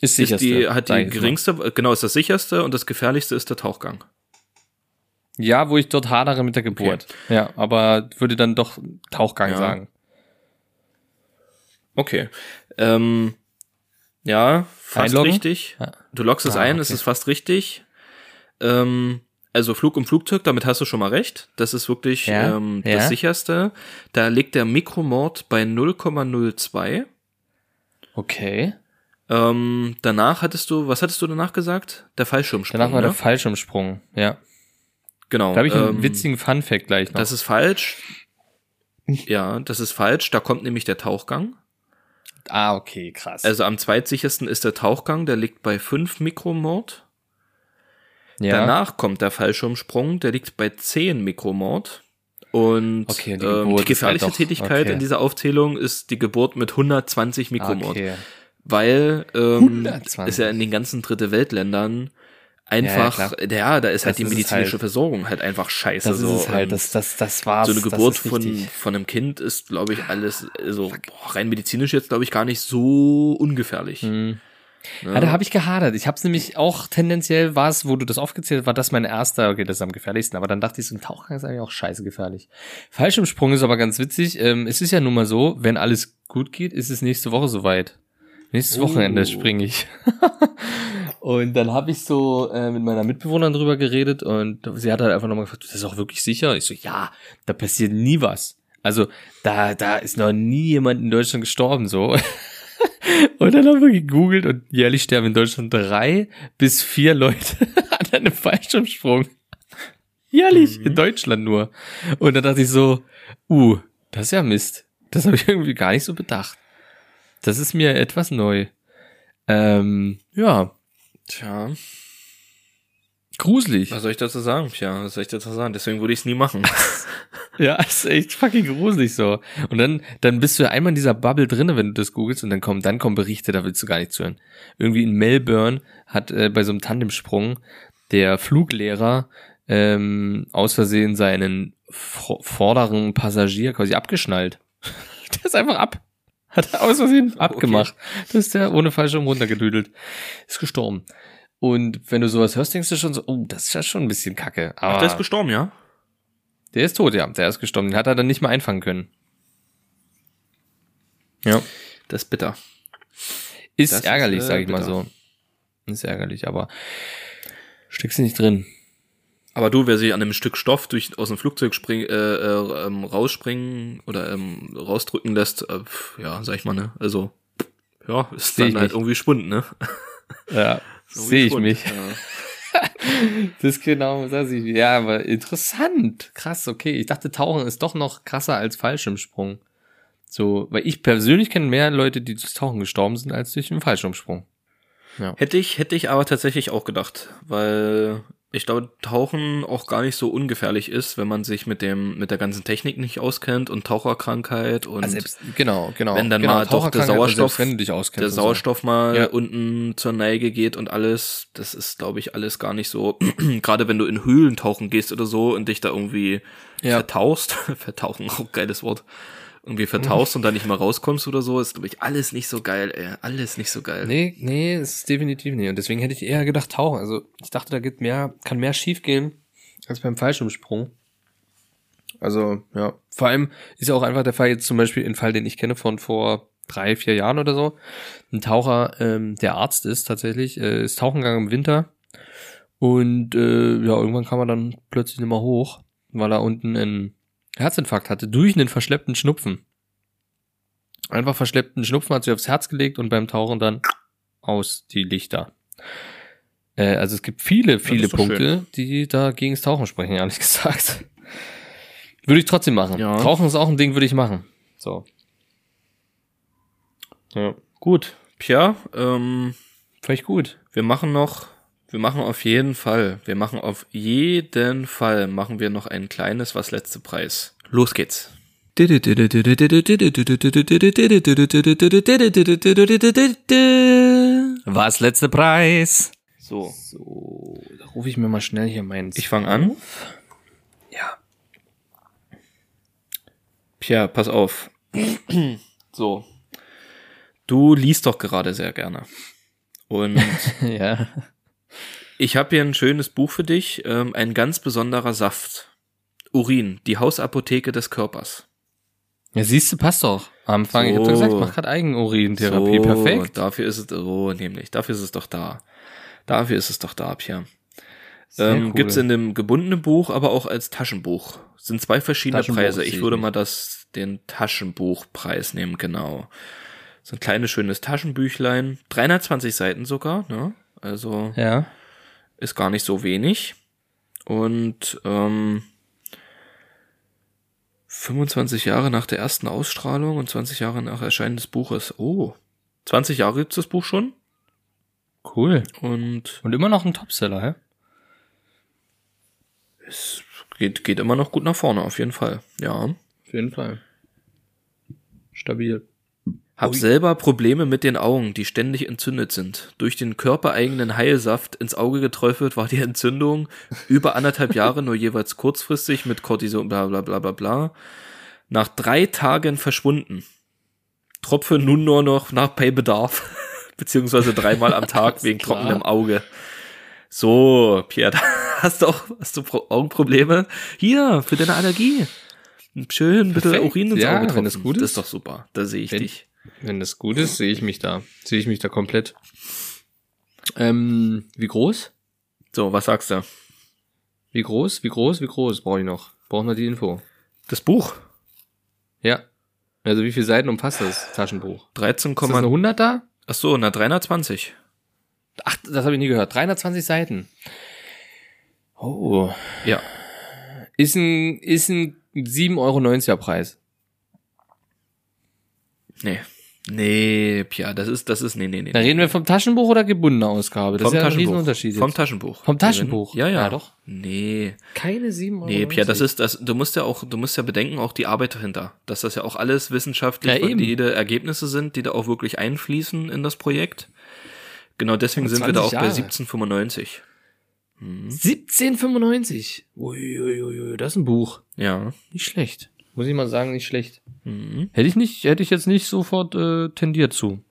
ist ist die, hat die mal. geringste, äh, genau ist das sicherste und das gefährlichste ist der Tauchgang. Ja, wo ich dort hadere mit der Geburt. Ja, aber würde dann doch Tauchgang Ja. sagen. Okay, ähm, ja, fast Einloggen? richtig. Ja. Du loggst es Ah, ein, okay. es ist fast richtig. Ähm, also Flug im Flugzeug, damit hast du schon mal recht. Das ist wirklich Ja, ähm, ja. das sicherste. Da liegt der Mikromord bei 0,02. Okay. Ähm, danach hattest du, was hattest du danach gesagt? Der Fallschirmsprung. Danach war ne? der Fallschirmsprung. Ja. Genau. Da habe ich einen ähm, witzigen Funfact gleich noch. Das ist falsch. Ja, das ist falsch. Da kommt nämlich der Tauchgang. Ah, okay, krass. Also am zweitsichersten ist der Tauchgang, der liegt bei 5 Mikromord. ja. Danach kommt der Fallschirmsprung, der liegt bei 10 Mikromord. Und Okay, die ähm, die halt gefährlichste doch- Tätigkeit okay. in dieser Aufzählung ist die Geburt mit 120 Mikromord. okay. Weil ähm, 120. ist ja in den ganzen Dritte Weltländern einfach, Ja, ja, klar. da ist halt Das die ist medizinische halt. Versorgung halt einfach scheiße. Das so. ist halt, das, das, das war's. so eine Geburt von, von einem Kind ist, glaube ich, alles, also boah, rein medizinisch jetzt, glaube ich, gar nicht so ungefährlich. Hm. Ne? Ja, da habe ich gehadert. Ich habe es nämlich auch tendenziell war es, wo du das aufgezählt hast, war das mein erster, okay, das ist am gefährlichsten, aber dann dachte ich, so ein Tauchgang ist eigentlich auch scheiße gefährlich. Fallschirmsprung ist aber ganz witzig. Ähm, es ist ja nun mal so, wenn alles gut geht, ist es nächste Woche soweit. Nächstes Oh. Wochenende springe ich. und dann habe ich so äh, mit meiner Mitbewohnerin drüber geredet und sie hat halt einfach nochmal gefragt, das ist auch wirklich sicher? Ich so, ja, da passiert nie was. Also da, da ist noch nie jemand in Deutschland gestorben, so. Und dann haben wir gegoogelt und jährlich sterben in Deutschland drei bis vier Leute an einem Fallschirmsprung. Jährlich, in Deutschland nur. Und dann dachte ich so, uh, das ist ja Mist. Das habe ich irgendwie gar nicht so bedacht. Das ist mir etwas neu. Ähm, ja, Tja, gruselig. was soll ich dazu sagen? Tja, was soll ich dazu sagen? Deswegen würde ich es nie machen. Ja, ist echt fucking gruselig so. Und dann, dann bist du ja einmal in dieser Bubble drinne, wenn du das googelst und dann kommen, dann kommen Berichte, da willst du gar nicht zuhören. Irgendwie in Melbourne hat äh, bei so einem Tandemsprung der Fluglehrer ähm, aus Versehen seinen vor- vorderen Passagier quasi abgeschnallt. der ist einfach ab. Hat er aus Versehen abgemacht. Das ist der ohne Fallschirm runtergedüdelt. Ist gestorben. Und wenn du sowas hörst, denkst du schon so, oh, das ist ja schon ein bisschen kacke. Aber Ach, der ist gestorben, ja? der ist tot, ja. Der ist gestorben. Den hat er dann nicht mehr einfangen können. Ja. Das ist bitter. Ist Das ist, ärgerlich, äh, sag ich mal bitter. so. Ist ärgerlich, aber steckst du nicht drin. Aber du, wer sich an einem Stück Stoff durch aus dem Flugzeug spring, äh, äh, ähm, rausspringen oder ähm, rausdrücken lässt, äh, ja, sag ich mal, ne? Also, ja, ist Seh dann ich halt nicht. irgendwie Schwund, ne? Ja, sehe ich Schwund, mich. Ja. Das ist genau, das ich. Ja, aber interessant. Krass, okay. Ich dachte, Tauchen ist doch noch krasser als Fallschirmsprung. So, weil ich persönlich kenne mehr Leute, die durch Tauchen gestorben sind, als durch den Fallschirmsprung. Hätte ich, hätte ich aber tatsächlich auch gedacht, weil ich glaube, Tauchen auch gar nicht so ungefährlich ist, wenn man sich mit dem, mit der ganzen Technik nicht auskennt und Taucherkrankheit und Also selbst, genau, genau. wenn dann genau, mal doch der Sauerstoff, selbst der und so. Sauerstoff mal Ja. unten zur Neige geht und alles, das ist, glaube ich, alles gar nicht so, gerade wenn du in Höhlen tauchen gehst oder so und dich da irgendwie Ja. vertauchst, vertauchen, auch geiles Wort, irgendwie vertauchst und dann nicht mal rauskommst oder so, ist, glaube ich, alles nicht so geil, ey, alles nicht so geil. Nee, nee, ist definitiv nicht. Und deswegen hätte ich eher gedacht, tauchen. Also ich dachte, da geht mehr, kann mehr schief gehen als beim Fallschirmsprung. Also, ja. Vor allem ist ja auch einfach der Fall jetzt zum Beispiel ein Fall, den ich kenne von vor drei, vier Jahren oder so. Ein Taucher, ähm, der Arzt ist tatsächlich, äh, ist tauchen gegangen im Winter. Und äh, ja, irgendwann kam er dann plötzlich nicht mehr hoch, weil er unten einen Herzinfarkt hatte durch einen verschleppten Schnupfen. Einfach verschleppten Schnupfen hat sich aufs Herz gelegt und beim Tauchen dann aus die Lichter. Äh, also es gibt viele, viele Punkte, die da gegen das Tauchen sprechen, ehrlich gesagt. Würde ich trotzdem machen. Ja. Tauchen ist auch ein Ding, würde ich machen. So. Ja. Gut, Pia, ähm, Vielleicht gut. wir machen noch, wir machen auf jeden Fall, wir machen auf jeden Fall, machen wir noch ein kleines Was letzte Preis. Los geht's. Was letzte Preis? So, So, da rufe ich mir mal schnell hier meinen. ich fange an. Ja. Pia, pass auf. so. Du liest doch gerade sehr gerne. Und ja. Ich habe hier ein schönes Buch für dich, ähm, ein ganz besonderer Saft. Urin, die Hausapotheke des Körpers. Ja, siehst du, passt doch. Am Anfang, ich hab So. doch gesagt, mach grad Eigenurintherapie. So, Perfekt. Dafür ist es, so nämlich, dafür ist es doch da. Dafür ist es doch da, Pia. Ähm, cool. Gibt's in dem gebundenen Buch, aber auch als Taschenbuch. Sind zwei verschiedene Preise. Ich würde mal das, den Taschenbuchpreis nehmen, genau. So ein kleines, schönes Taschenbüchlein. 320 Seiten sogar, ne? Also Ja. ist gar nicht so wenig. Und ähm, 25 Jahre nach der ersten Ausstrahlung und 20 Jahre nach Erscheinen des Buches. Oh, 20 Jahre gibt's das Buch schon. Cool. Und Und immer noch ein Topseller, hä? es geht, geht immer noch gut nach vorne, auf jeden Fall. Ja. Auf jeden Fall. Stabil. Hab Ui. selber Probleme mit den Augen, die ständig entzündet sind. Durch den körpereigenen Heilsaft ins Auge geträufelt war die Entzündung über anderthalb Jahre nur jeweils kurzfristig mit Cortison bla bla bla bla bla. Nach drei Tagen verschwunden. Tropfe nun nur noch nach Paybedarf. Beziehungsweise dreimal am Tag wegen klar. trockenem Auge. So, Pierre, da hast du auch hast du Pro Augenprobleme? Hier, für deine Allergie. Schön bisschen Perfekt. Urin ins Ja, Auge wenn tropfen. das gut Das ist. ist doch super. Da sehe ich Wenn- dich. Wenn das gut ist, sehe ich mich da. Sehe ich mich da komplett. Ähm, wie groß? So, was sagst du? Wie groß? Wie groß? Wie groß brauche ich noch? Brauchen wir die Info? Das Buch. Ja. Also wie viele Seiten umfasst das Taschenbuch? 13, Ist das eine 100er? ach so, na 320. Ach, das habe ich nie gehört. 320 Seiten. Oh. Ja. Ist ein, ist ein 7,90 Euro Preis. Nee. Nee, Pia, das ist, das ist, nee, nee, nee. Da reden wir vom Taschenbuch oder gebundener Ausgabe. Das vom ist ja ein Taschenbuch. Riesenunterschied. Vom jetzt. Taschenbuch. Vom Taschenbuch? Ja, ja. Ja, doch. Nee. Keine 7 Euro. Nee, Pia, das ist, das, du musst ja auch, du musst ja bedenken, auch die Arbeit dahinter. Dass das ja auch alles wissenschaftlich Ja, eben. valide Ergebnisse sind, die da auch wirklich einfließen in das Projekt. Genau deswegen sind wir da auch 20 bei Jahre. 1795. 1795. Uiuiui, das ist ein Buch. Ja. Nicht schlecht. Muss ich mal sagen, nicht schlecht. Mhm. Hätte ich nicht, hätte ich jetzt nicht sofort äh, tendiert zu.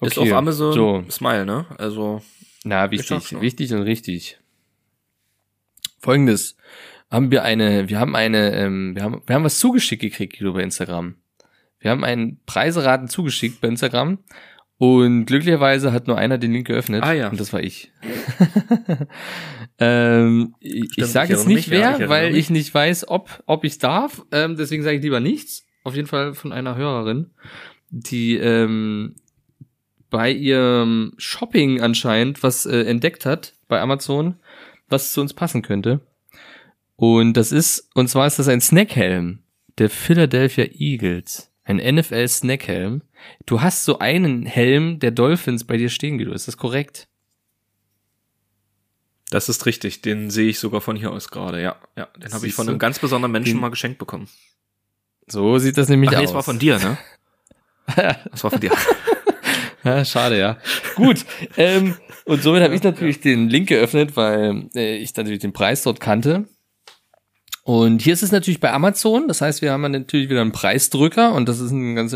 Ist Okay, auf Amazon so. Smile, ne? Also, Na, wichtig, wichtig und richtig. Folgendes. Haben wir eine, wir haben eine, ähm, wir haben, wir haben was zugeschickt gekriegt, Guido, bei Instagram. Wir haben einen Preiseraten zugeschickt bei Instagram und glücklicherweise hat nur einer den Link geöffnet. Ah, ja. Und das war ich. ähm, ich Stimmt, ich sage ich jetzt nicht mich, ja, wer, ich erinnere weil mich. ich nicht weiß, ob, ob ich darf. Ähm, deswegen sage ich lieber nichts. Auf jeden Fall von einer Hörerin, die ähm, bei ihrem Shopping anscheinend was äh, entdeckt hat bei Amazon, was zu uns passen könnte. Und das ist, und zwar ist das ein Snackhelm der Philadelphia Eagles. Ein NFL Snackhelm. Du hast so einen Helm der Dolphins bei dir stehen, Guido. Ist das korrekt? das ist richtig. Den sehe ich sogar von hier aus gerade, ja. Ja, den habe ich von einem ganz besonderen Menschen Den- mal geschenkt bekommen. So sieht das nämlich Ach nee, aus. es war von dir, ne? Das war von dir. Ja, schade, ja. Gut. Ähm, und somit habe ich natürlich den Link geöffnet, weil äh, ich natürlich den Preis dort kannte. Und hier ist es natürlich bei Amazon. Das heißt, wir haben natürlich wieder einen Preisdrücker und das ist ein ganz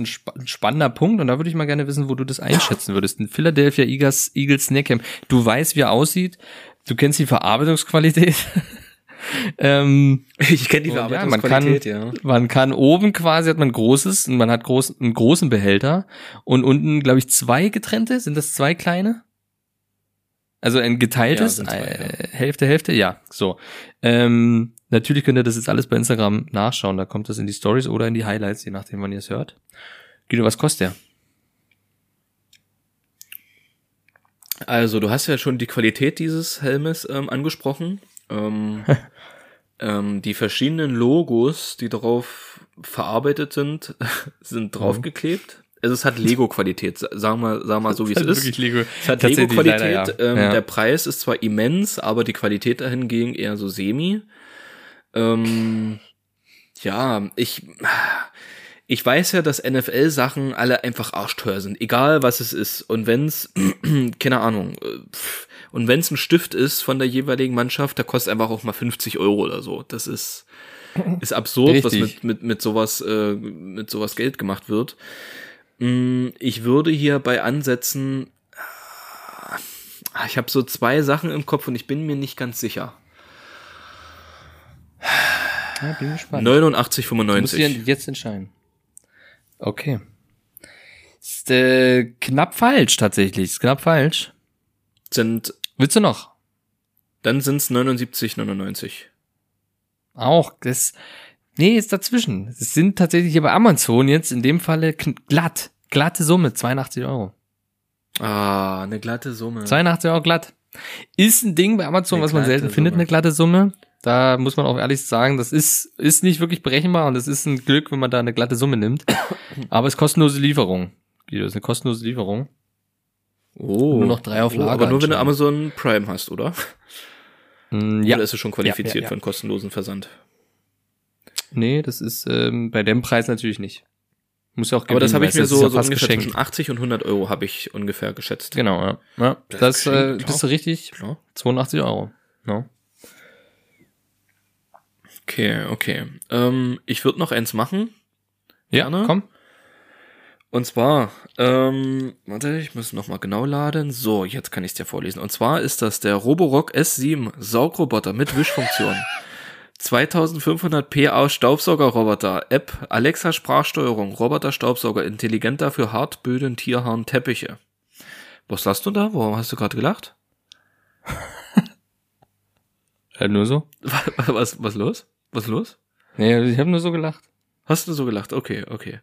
spannender Punkt. Und da würde ich mal gerne wissen, wo du das einschätzen würdest. Ein Philadelphia Eagles, Eagles Snackcam. Du weißt, wie er aussieht. Du kennst die Verarbeitungsqualität. ähm, Ich kenne die Und ja, Verarbeitungsqualität, ja. man kann oben quasi hat man großes, und man hat groß, einen großen Behälter und unten, glaube ich, zwei getrennte. Sind das zwei kleine? Also ein geteiltes, Ja, zwei, äh, Hälfte, Hälfte, ja, so. Ähm, natürlich könnt ihr das jetzt alles bei Instagram nachschauen. Da kommt das in die Stories oder in die Highlights, je nachdem, wann ihr es hört. Guido, was kostet der? Also, du hast ja schon die Qualität dieses Helmes ähm, angesprochen. Ähm, ähm, die verschiedenen Logos, die darauf verarbeitet sind, sind draufgeklebt. Also es hat Lego-Qualität, sa- sagen wir, sagen wir mal so, wie es ist. Lego. Es hat Lego-Qualität. ja. Ähm, Ja. Der Preis ist zwar immens, aber die Qualität dahingegen eher so semi. Ähm, ja, ich, ich weiß ja, dass NFL-Sachen alle einfach arschteuer sind, egal was es ist. Und wenn's, keine Ahnung, äh, und wenn's ein Stift ist von der jeweiligen Mannschaft, der kostet einfach auch mal 50 Euro oder so. Das ist, ist absurd, was Richtig. mit, mit, mit sowas, äh, mit sowas Geld gemacht wird. Mm, Ich würde hier bei ansetzen, ah, ich habe so zwei Sachen im Kopf und ich bin mir nicht ganz sicher. Ja, bin gespannt. Du musst dich 89,95. jetzt entscheiden. Okay. Ist äh, knapp falsch tatsächlich. Ist knapp falsch. Sind, Willst du noch? dann sind's 79,99. Auch das. Nee, ist dazwischen. Es sind tatsächlich hier bei Amazon jetzt in dem Falle glatt. Glatte Summe, 82 Euro. Ah, eine glatte Summe. 82 Euro glatt. Ist ein Ding bei Amazon, Eine was man selten findet, Summe. eine glatte Summe. Da muss man auch ehrlich sagen, das ist, ist nicht wirklich berechenbar und es ist ein Glück, wenn man da eine glatte Summe nimmt. Aber es ist kostenlose Lieferung. Guido, ist eine kostenlose Lieferung. Oh. Nur noch drei auf Lager aber nur wenn du. Amazon Prime hast, oder? Mm, ja. Oder ist es schon qualifiziert Ja, ja, ja. für einen kostenlosen Versand? Nee, das ist ähm, bei dem Preis natürlich nicht. Muss ja auch Aber das gewinnen, habe ich mir so, so ungefähr geschenkt. zwischen 80 und 100 Euro habe ich ungefähr geschätzt. Genau, ja. ja Das das ist äh, bist du richtig. Klar. 82 Euro. No? Okay, okay. Ähm, ich würde noch eins machen. Ja, Gerne. komm. Und zwar, ähm, warte, ich muss noch mal genau laden. So, jetzt kann ich es dir vorlesen. Und zwar ist das der Roborock S7 Saugroboter mit Wischfunktion. 2500 PA Staubsaugerroboter, App, Alexa Sprachsteuerung, Roboter Staubsauger, intelligenter für Hartböden, Tierhaaren, Teppiche. Was lachst du da? Warum hast du gerade gelacht? Halt nur so. Was, was los? Was los? Nee, ich habe nur so gelacht. Hast du so gelacht? Okay, okay.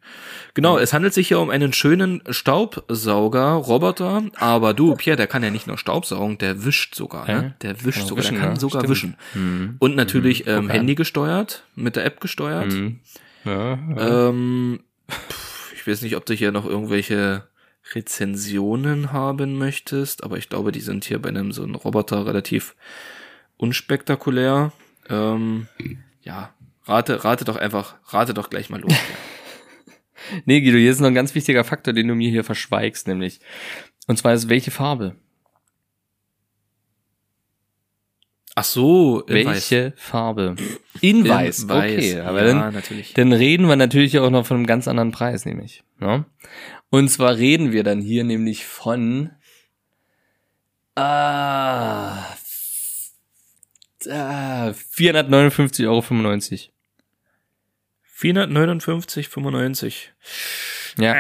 Genau, es handelt sich hier um einen schönen Staubsauger-Roboter, aber du, Pierre, der kann ja nicht nur Staubsaugen, der wischt sogar, ne? Ja. Der wischt Ja, sogar, wischen, der kann ja, sogar stimmt. wischen. Mhm. Und natürlich ähm, okay. Handy gesteuert, mit der App gesteuert. Mhm. Ja, ja. Ähm, pff, ich weiß nicht, ob du hier noch irgendwelche Rezensionen haben möchtest, aber ich glaube, die sind hier bei einem so einem Roboter relativ unspektakulär. Ähm, ja, rate, rate doch einfach, rate doch gleich mal los. Nee, Guido, hier ist noch ein ganz wichtiger Faktor, den du mir hier verschweigst, nämlich. Und zwar ist welche Farbe? Ach so, in weiß. Welche Farbe? In weiß. weiß. Okay, aber Ja, dann, natürlich. dann reden wir natürlich auch noch von einem ganz anderen Preis, nämlich. Ne? Und zwar reden wir dann hier nämlich von ah, ah, 459,95 Euro. 459,95. Ja.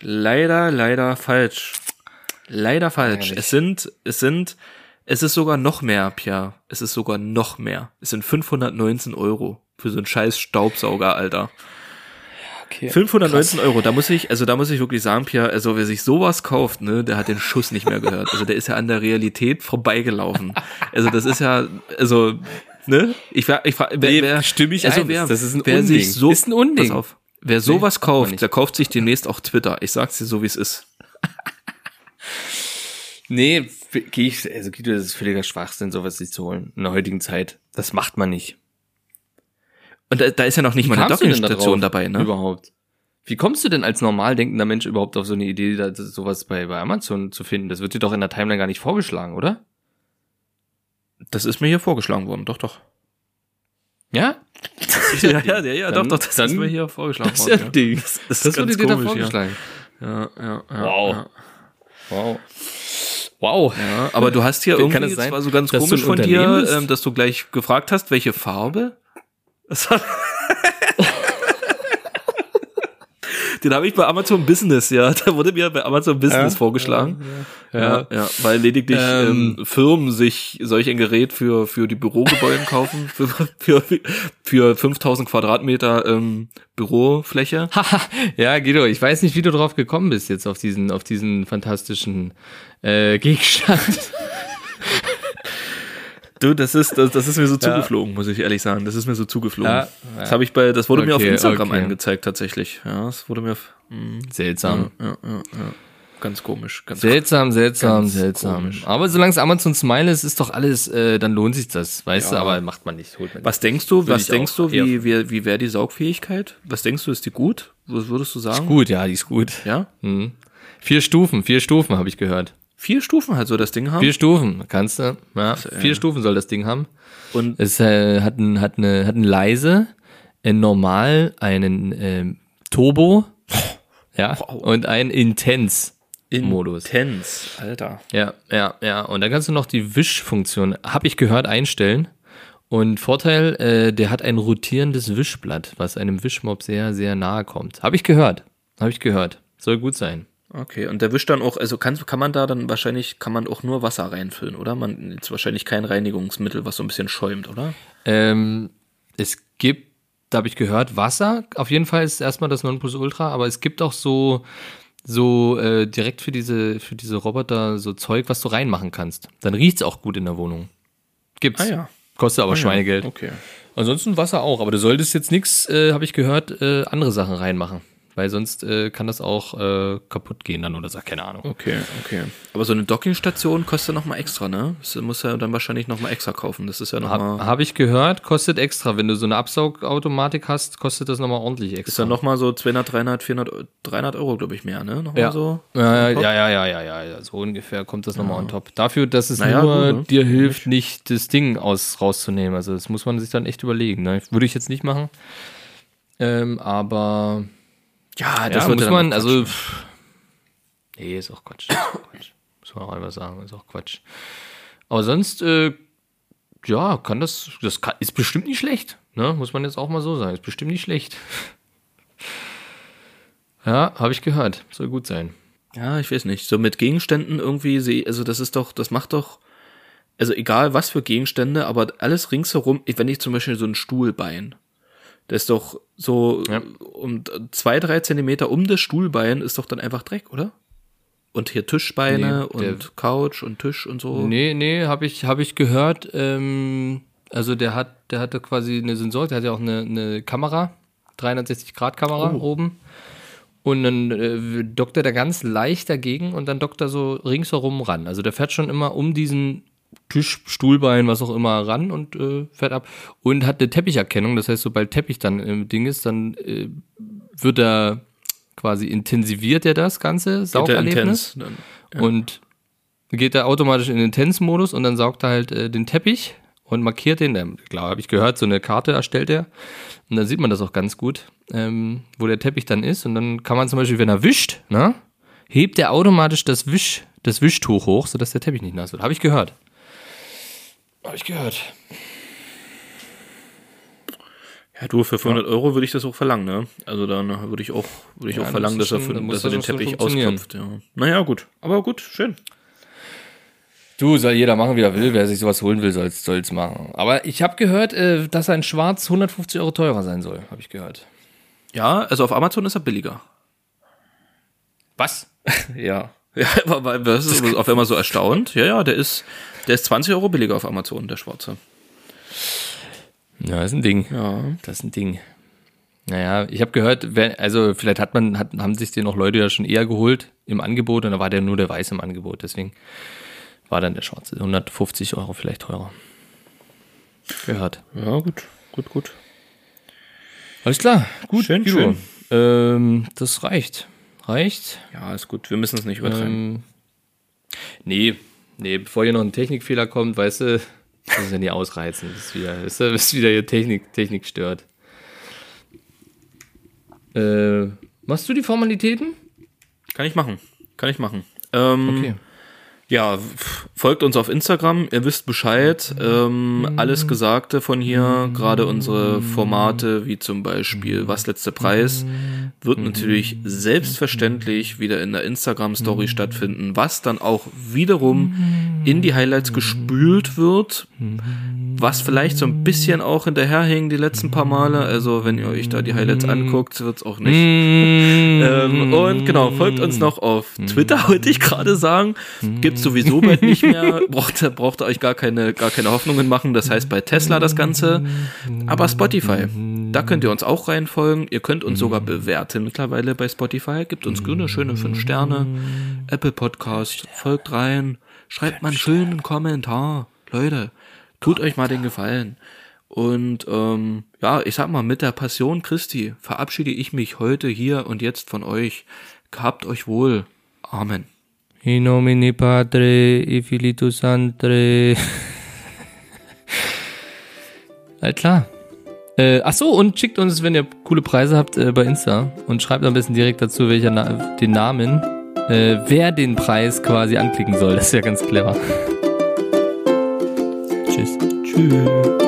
Leider, leider falsch. Leider falsch. Ärgerlich. Es sind, es sind, es ist sogar noch mehr, Pierre. Es ist sogar noch mehr. Es sind 519 Euro für so einen scheiß Staubsauger, Alter. Okay. 519 Euro, da muss ich, also da muss ich wirklich sagen, Pierre, also wer sich sowas kauft, ne, der hat den Schuss nicht mehr gehört. Also der ist ja an der Realität vorbeigelaufen. Also das ist ja, also, ne, ich frage, ich frage, wer, Nee, wer, stimme ich also ein. wer, Das ist ein wer Unding. sich so, Ist ein Unding. Pass auf, wer sowas man kauft, der kauft sich demnächst auch Twitter. Ich sag's dir so, wie es ist. Nee, gehe ich, also Guido, das ist völliger Schwachsinn, sowas sich zu holen in der heutigen Zeit. Das macht man nicht. Und da, da ist ja noch nicht mal eine da Dockingstation drauf dabei, ne? Überhaupt. Wie kommst du denn als normal denkender Mensch überhaupt auf so eine Idee, da, das- sowas bei, bei Amazon zu finden? Das wird dir doch in der Timeline gar nicht vorgeschlagen, oder? Das ist mir hier vorgeschlagen worden, doch, doch. Ja? Ja, ja, ja, ja, Dann- doch, doch, das dann- ist mir hier vorgeschlagen Das ist worden. ja ein Ding. Das, ist Das ganz wurde dir da komisch, vorgeschlagen. Ja, ja, ja. ja, Wow. Ja. Wow. Wow. Ja, aber du hast hier Kann irgendwie, es sein, das war so ganz komisch von dir, ähm, dass du gleich gefragt hast, welche Farbe? Den habe ich bei Amazon Business, ja. Da wurde mir bei Amazon Business Ja, vorgeschlagen. Ja. Ja, ja, weil lediglich Ähm, ähm, Firmen sich solch ein Gerät für, für die Bürogebäude kaufen, für, für, für 5000 Quadratmeter ähm, Bürofläche. Haha, ja, Guido, ich weiß nicht, wie du drauf gekommen bist jetzt auf diesen, auf diesen fantastischen äh, Gegenstand. Du, das ist, das, das ist mir so zugeflogen, muss ich ehrlich sagen. Das ist mir so zugeflogen. Das habe ich bei, das wurde mir auf Okay, Instagram okay. angezeigt tatsächlich. Ja, das wurde mir, mh, Seltsam. ja, ja, ja, ganz komisch, ganz Seltsam, seltsam, Ganz seltsam. komisch. Aber solange es Amazon Smile ist, ist doch alles, äh, dann lohnt sich das, weißt Ja. du, aber macht man nicht, man Was denkst du, was denkst du, wie, wie, wie wäre die Saugfähigkeit? Was denkst du, ist die gut? Was würdest du sagen? nicht. Gut, ja, die ist gut. Ja? Mhm. Vier Stufen, vier Stufen habe ich gehört. Vier Stufen halt so das Ding haben. Vier Stufen, kannst du. Ja, vier Stufen soll das Ding haben. Und Es äh, hat, ein, hat, eine, hat ein leise, ein normal, einen ähm, Turbo, ja, Wow. und ein intens Modus. Intens, Alter. Ja, ja, ja. Und dann kannst du noch die Wischfunktion, habe ich gehört, einstellen. Und Vorteil, äh, der hat ein rotierendes Wischblatt, was einem Wischmob sehr, sehr nahe kommt. Habe ich gehört. Habe ich gehört. Soll gut sein. Okay, und der wischt dann auch, also kann, kann man da dann wahrscheinlich, kann man auch nur Wasser reinfüllen, oder? Man ist wahrscheinlich kein Reinigungsmittel, was so ein bisschen schäumt, oder? Ähm, es gibt, da habe ich gehört, Wasser. Auf jeden Fall ist erstmal das Nonplusultra, aber es gibt auch so, so äh, direkt für diese, für diese Roboter so Zeug, was du reinmachen kannst. Dann riecht's auch gut in der Wohnung. Gibt's. Ah ja. Kostet aber Schweinegeld. Okay. Ansonsten Wasser auch, aber du solltest jetzt nichts, äh, habe ich gehört, äh, andere Sachen reinmachen. Weil sonst äh, kann das auch äh, kaputt gehen dann oder so, keine Ahnung. Okay, okay. Aber so eine Dockingstation kostet nochmal extra, ne? Das muss ja dann wahrscheinlich nochmal extra kaufen. Das ist ja nochmal, Habe hab ich gehört, kostet extra. Wenn du so eine Absaugautomatik hast, kostet das nochmal ordentlich ist extra. dann nochmal so 200, 300, 400, 300 Euro, glaube ich, mehr, ne? Nochmal Ja. so. Ja, ja, ja, ja, ja, ja, ja, so ungefähr kommt das nochmal on top. Dafür, dass es Naja, nur gut, ne? dir hilft, nicht das Ding aus rauszunehmen. Also das muss man sich dann echt überlegen. Ne? Würde ich jetzt nicht machen. Ähm, aber Ja, ja, wird muss man, auch also Quatsch. pff, nee, ist auch Quatsch. Ist auch Quatsch. Muss man auch einfach sagen, ist auch Quatsch. Aber sonst, äh, ja, kann das, das kann, ist bestimmt nicht schlecht. Ne? Muss man jetzt auch mal so sagen. Ist bestimmt nicht schlecht. Ja, habe ich gehört. Soll gut sein. Ja, ich weiß nicht. So mit Gegenständen irgendwie also das ist doch, das macht doch, also egal was für Gegenstände, aber alles ringsherum, wenn ich zum Beispiel so ein Stuhlbein, das ist doch so Ja. um zwei, drei Zentimeter um das Stuhlbein ist doch dann einfach Dreck, oder? Und hier Tischbeine Nee, und Couch und Tisch und so. Nee, nee, habe ich, hab ich gehört. Ähm, also der hat, der hatte quasi eine Sensor, der hat ja auch eine, eine Kamera, 360-Grad-Kamera Oh. oben. Und dann äh, dockt er da ganz leicht dagegen und dann dockt er so ringsherum ran. Also der fährt schon immer um diesen Tisch, Stuhlbein, was auch immer ran und äh, fährt ab. Und hat eine Teppicherkennung, das heißt, sobald Teppich dann im Ding ist, dann äh, wird er quasi intensiviert er das Ganze, ja Saugerlebnis. intens. Dann, Und geht er automatisch in den Tänzmodus und dann saugt er halt äh, den Teppich und markiert den. Ähm, klar, habe ich gehört, so eine Karte erstellt er. Und dann sieht man das auch ganz gut, ähm, wo der Teppich dann ist. Und dann kann man zum Beispiel, wenn er wischt, ne, hebt er automatisch das, Wisch, das Wischtuch hoch, sodass der Teppich nicht nass wird. Habe ich gehört. Habe ich gehört. Ja, du, für 500 Euro würde ich das auch verlangen, ne? Also dann würde ich auch, würde ich Ja, auch verlangen, dass er, schon- für, da muss dass er den Teppich ausklopft, ja. Naja, gut. Aber gut, schön. Du, soll jeder machen, wie er will. Wer sich sowas holen will, soll es machen. Aber ich habe gehört, äh, dass ein Schwarz 150 Euro teurer sein soll. Habe ich gehört. Ja, also auf Amazon ist er billiger. Was? Ja. Ja, aber weil das ist auf einmal so erstaunt. Ja, ja, der ist, der ist 20 Euro billiger auf Amazon, der Schwarze. Ja, ist ein Ding. Ja. Das ist ein Ding. Naja, ich habe gehört, wer, also vielleicht hat man, hat, haben sich den noch Leute ja schon eher geholt im Angebot und da war der nur der Weiß im Angebot. Deswegen war dann der Schwarze 150 Euro vielleicht teurer. Gehört. Ja, gut, gut, gut. Alles klar, gut, Schön, Guido. schön. Ähm, das reicht. Reicht. Ja, ist gut. Wir müssen es nicht übertreiben. Ähm, nee, nee, bevor hier noch ein Technikfehler kommt, weißt du, das ist ja nie ausreizen. Das ist wieder, das ist wieder hier Technik, Technik stört. Äh, machst du die Formalitäten? Kann ich machen. Kann ich machen. Ähm, Okay. Ja, f- folgt uns auf Instagram, ihr wisst Bescheid. Ähm, alles Gesagte von hier, gerade unsere Formate, wie zum Beispiel Was letzter Preis, wird natürlich selbstverständlich wieder in der Instagram-Story stattfinden, was dann auch wiederum in die Highlights gespült wird, was vielleicht so ein bisschen auch hinterherhing die letzten paar Male. Also wenn ihr euch da die Highlights anguckt, wird's auch nicht ähm, und genau, folgt uns noch auf Twitter, wollte ich gerade sagen. Gibt's sowieso bald nicht mehr. Braucht, braucht ihr euch gar keine, gar keine Hoffnungen machen. Das heißt bei Tesla das Ganze. Aber Spotify, da könnt ihr uns auch reinfolgen. Ihr könnt uns sogar bewerten mittlerweile bei Spotify. Gibt uns eine schöne 5 Sterne. Apple Podcast, folgt rein. Schreibt mal einen schönen Kommentar. Leute, tut euch mal den Gefallen. Und ähm, ja, ich sag mal, mit der Passion Christi verabschiede ich mich heute hier und jetzt von euch. Gehabt euch wohl. Amen. In nomine Padre, e Filitus Sancte. All klar. Äh, ach so, und schickt uns, wenn ihr coole Preise habt, äh, bei Insta und schreibt am besten direkt dazu, welcher Na den Namen, äh, wer den Preis quasi anklicken soll. Das ist ja ganz clever. Tschüss. Tschüss.